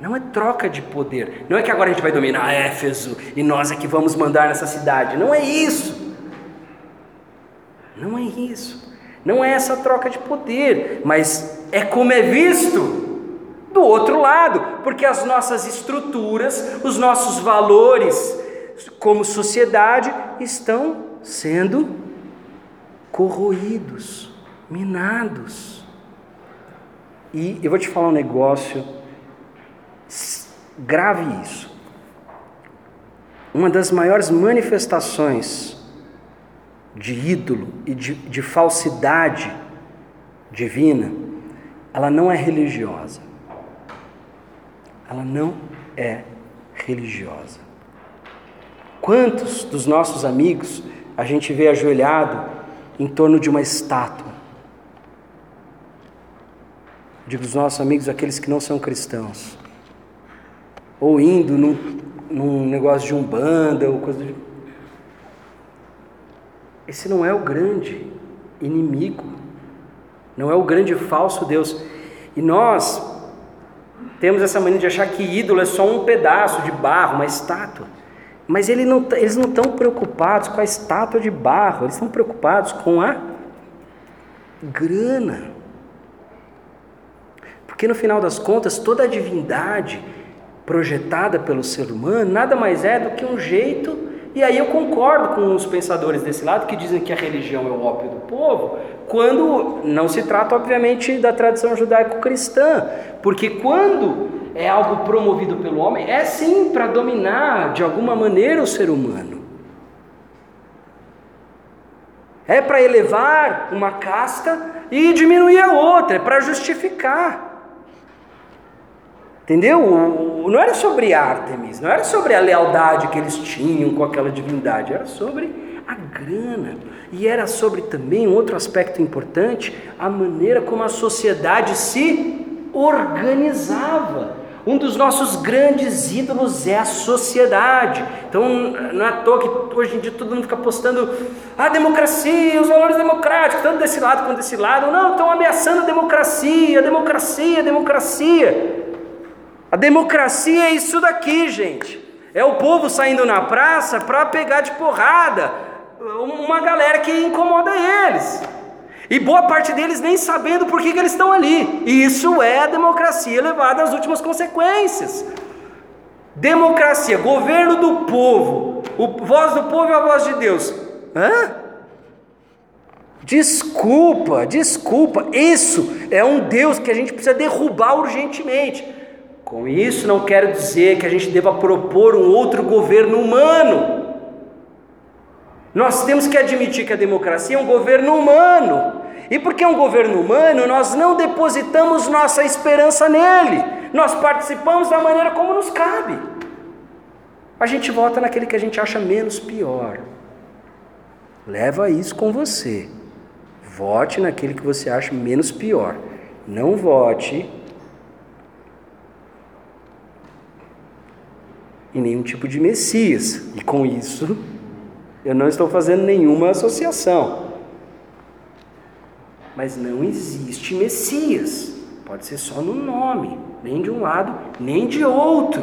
Não é troca de poder. Não é que agora a gente vai dominar Éfeso e nós é que vamos mandar nessa cidade. Não é isso. Não é isso. Não é essa troca de poder, mas é como é visto do outro lado, porque as nossas estruturas, os nossos valores como sociedade estão sendo corroídos, minados. E eu vou te falar um negócio, grave isso. Uma das maiores manifestações de ídolo e de, de falsidade divina, ela não é religiosa ela não é religiosa. Quantos dos nossos amigos a gente vê ajoelhado em torno de uma estátua? Digo dos nossos amigos, aqueles que não são cristãos, ou indo num, num negócio de umbanda ou coisa do tipo. Esse não é o grande inimigo, não é o grande falso Deus. E nós temos essa mania de achar que ídolo é só um pedaço de barro, uma estátua. Mas ele não, tá, eles não estão preocupados com a estátua de barro, eles estão preocupados com a grana. Porque no final das contas, toda a divindade projetada pelo ser humano nada mais é do que um jeito, e aí eu concordo com os pensadores desse lado que dizem que a religião é o ópio do povo, quando não se trata, obviamente, da tradição judaico-cristã, porque quando é algo promovido pelo homem, é sim para dominar de alguma maneira o ser humano. É para elevar uma casta e diminuir a outra, é para justificar. Entendeu? Não era sobre Artemis, não era sobre a lealdade que eles tinham com aquela divindade, era sobre a grana. E era sobre também um outro aspecto importante, a maneira como a sociedade se organizava. Um dos nossos grandes ídolos é a sociedade. Então, não é à toa que hoje em dia todo mundo fica postando a democracia, os valores democráticos, tanto desse lado quanto desse lado. Não, estão ameaçando a democracia, a democracia, a democracia. A democracia é isso daqui, gente. É o povo saindo na praça para pegar de porrada uma galera que incomoda eles. E boa parte deles nem sabendo por que, que eles estão ali. Isso é a democracia levada às últimas consequências. Democracia, governo do povo. O voz do povo é a voz de Deus. Hã? Desculpa, desculpa. Isso é um Deus que a gente precisa derrubar urgentemente. Com isso, não quero dizer que a gente deva propor um outro governo humano. Nós temos que admitir que a democracia é um governo humano. E porque é um governo humano, nós não depositamos nossa esperança nele. Nós participamos da maneira como nos cabe. A gente vota naquele que a gente acha menos pior. Leva isso com você. Vote naquele que você acha menos pior. Não vote em nenhum tipo de Messias. E com isso, eu não estou fazendo nenhuma associação. Mas não existe Messias. Pode ser só no nome, nem de um lado, nem de outro.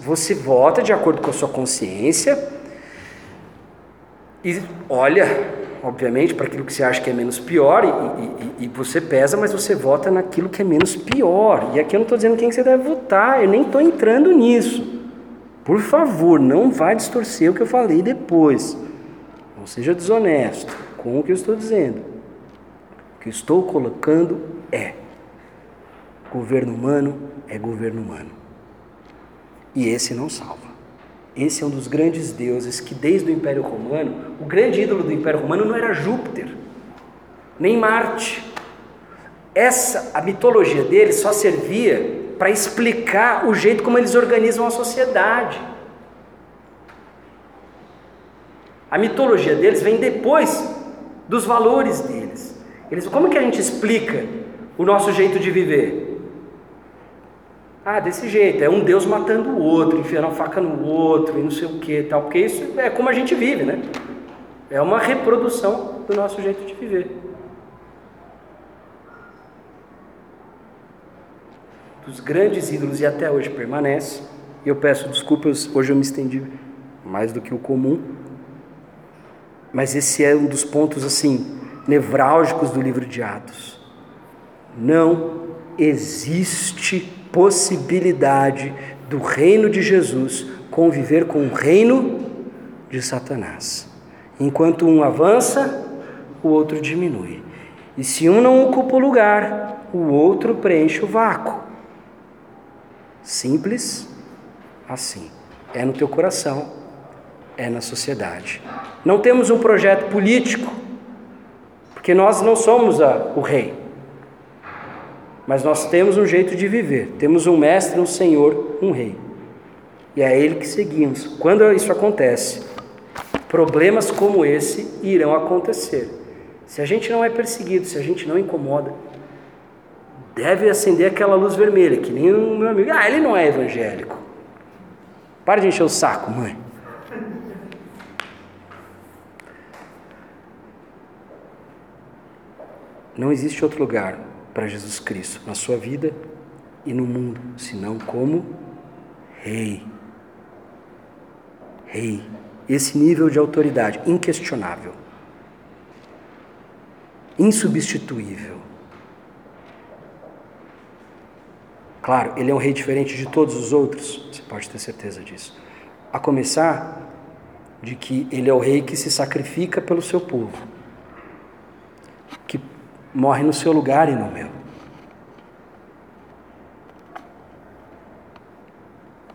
Você vota de acordo com a sua consciência e olha, obviamente, para aquilo que você acha que é menos pior, e, e, e, você pesa, mas você vota naquilo que é menos pior. E aqui eu não estou dizendo quem você deve votar, eu nem estou entrando nisso. Por favor, não vá distorcer o que eu falei depois. Não seja desonesto com o que eu estou dizendo. O que eu estou colocando é: governo humano é governo humano. E esse não salva. Esse é um dos grandes deuses que, desde o Império Romano, o grande ídolo do Império Romano não era Júpiter, nem Marte. Essa, a mitologia dele só servia para explicar o jeito como eles organizam a sociedade. A mitologia deles vem depois dos valores deles. Eles, como que a gente explica o nosso jeito de viver? Ah, desse jeito, é um Deus matando o outro, enfiando a faca no outro e não sei o que tal, porque isso é como a gente vive, né? É uma reprodução do nosso jeito de viver. Dos grandes ídolos e até hoje permanece. E eu peço desculpas, hoje eu me estendi mais do que o comum. Mas esse é um dos pontos assim nevrálgicos do livro de Atos. Não existe possibilidade do reino de Jesus conviver com o reino de Satanás. Enquanto um avança, o outro diminui. E se um não ocupa o lugar, o outro preenche o vácuo. Simples assim. É no teu coração, é na sociedade. Não temos um projeto político, porque nós não somos a, o rei. Mas nós temos um jeito de viver. Temos um mestre, um senhor, um rei. E é ele que seguimos. Quando isso acontece, problemas como esse irão acontecer. Se a gente não é perseguido, se a gente não incomoda, deve acender aquela luz vermelha, que nem o meu amigo. Ah, ele não é evangélico. Para de encher o saco, mãe. Não existe outro lugar para Jesus Cristo na sua vida e no mundo, senão como Rei. Rei. Esse nível de autoridade inquestionável, insubstituível Claro, ele é um rei diferente de todos os outros, você pode ter certeza disso. A começar de que ele é o rei que se sacrifica pelo seu povo, que morre no seu lugar e no meu.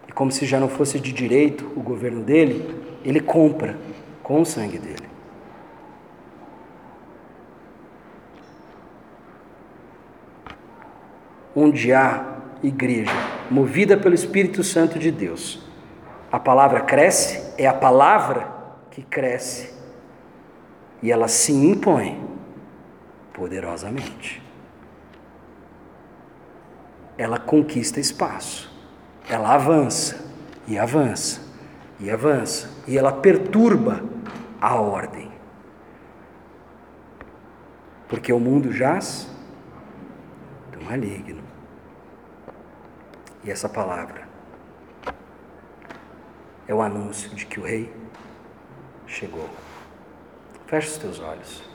E como se já não fosse de direito o governo dele, ele compra com o sangue dele. Onde há igreja movida pelo Espírito Santo de Deus, a palavra cresce, é a palavra que cresce e ela se impõe poderosamente. Ela conquista espaço, ela avança e avança e avança e ela perturba a ordem. Porque o mundo jaz do maligno. E essa palavra é o anúncio de que o rei chegou. Feche os teus olhos.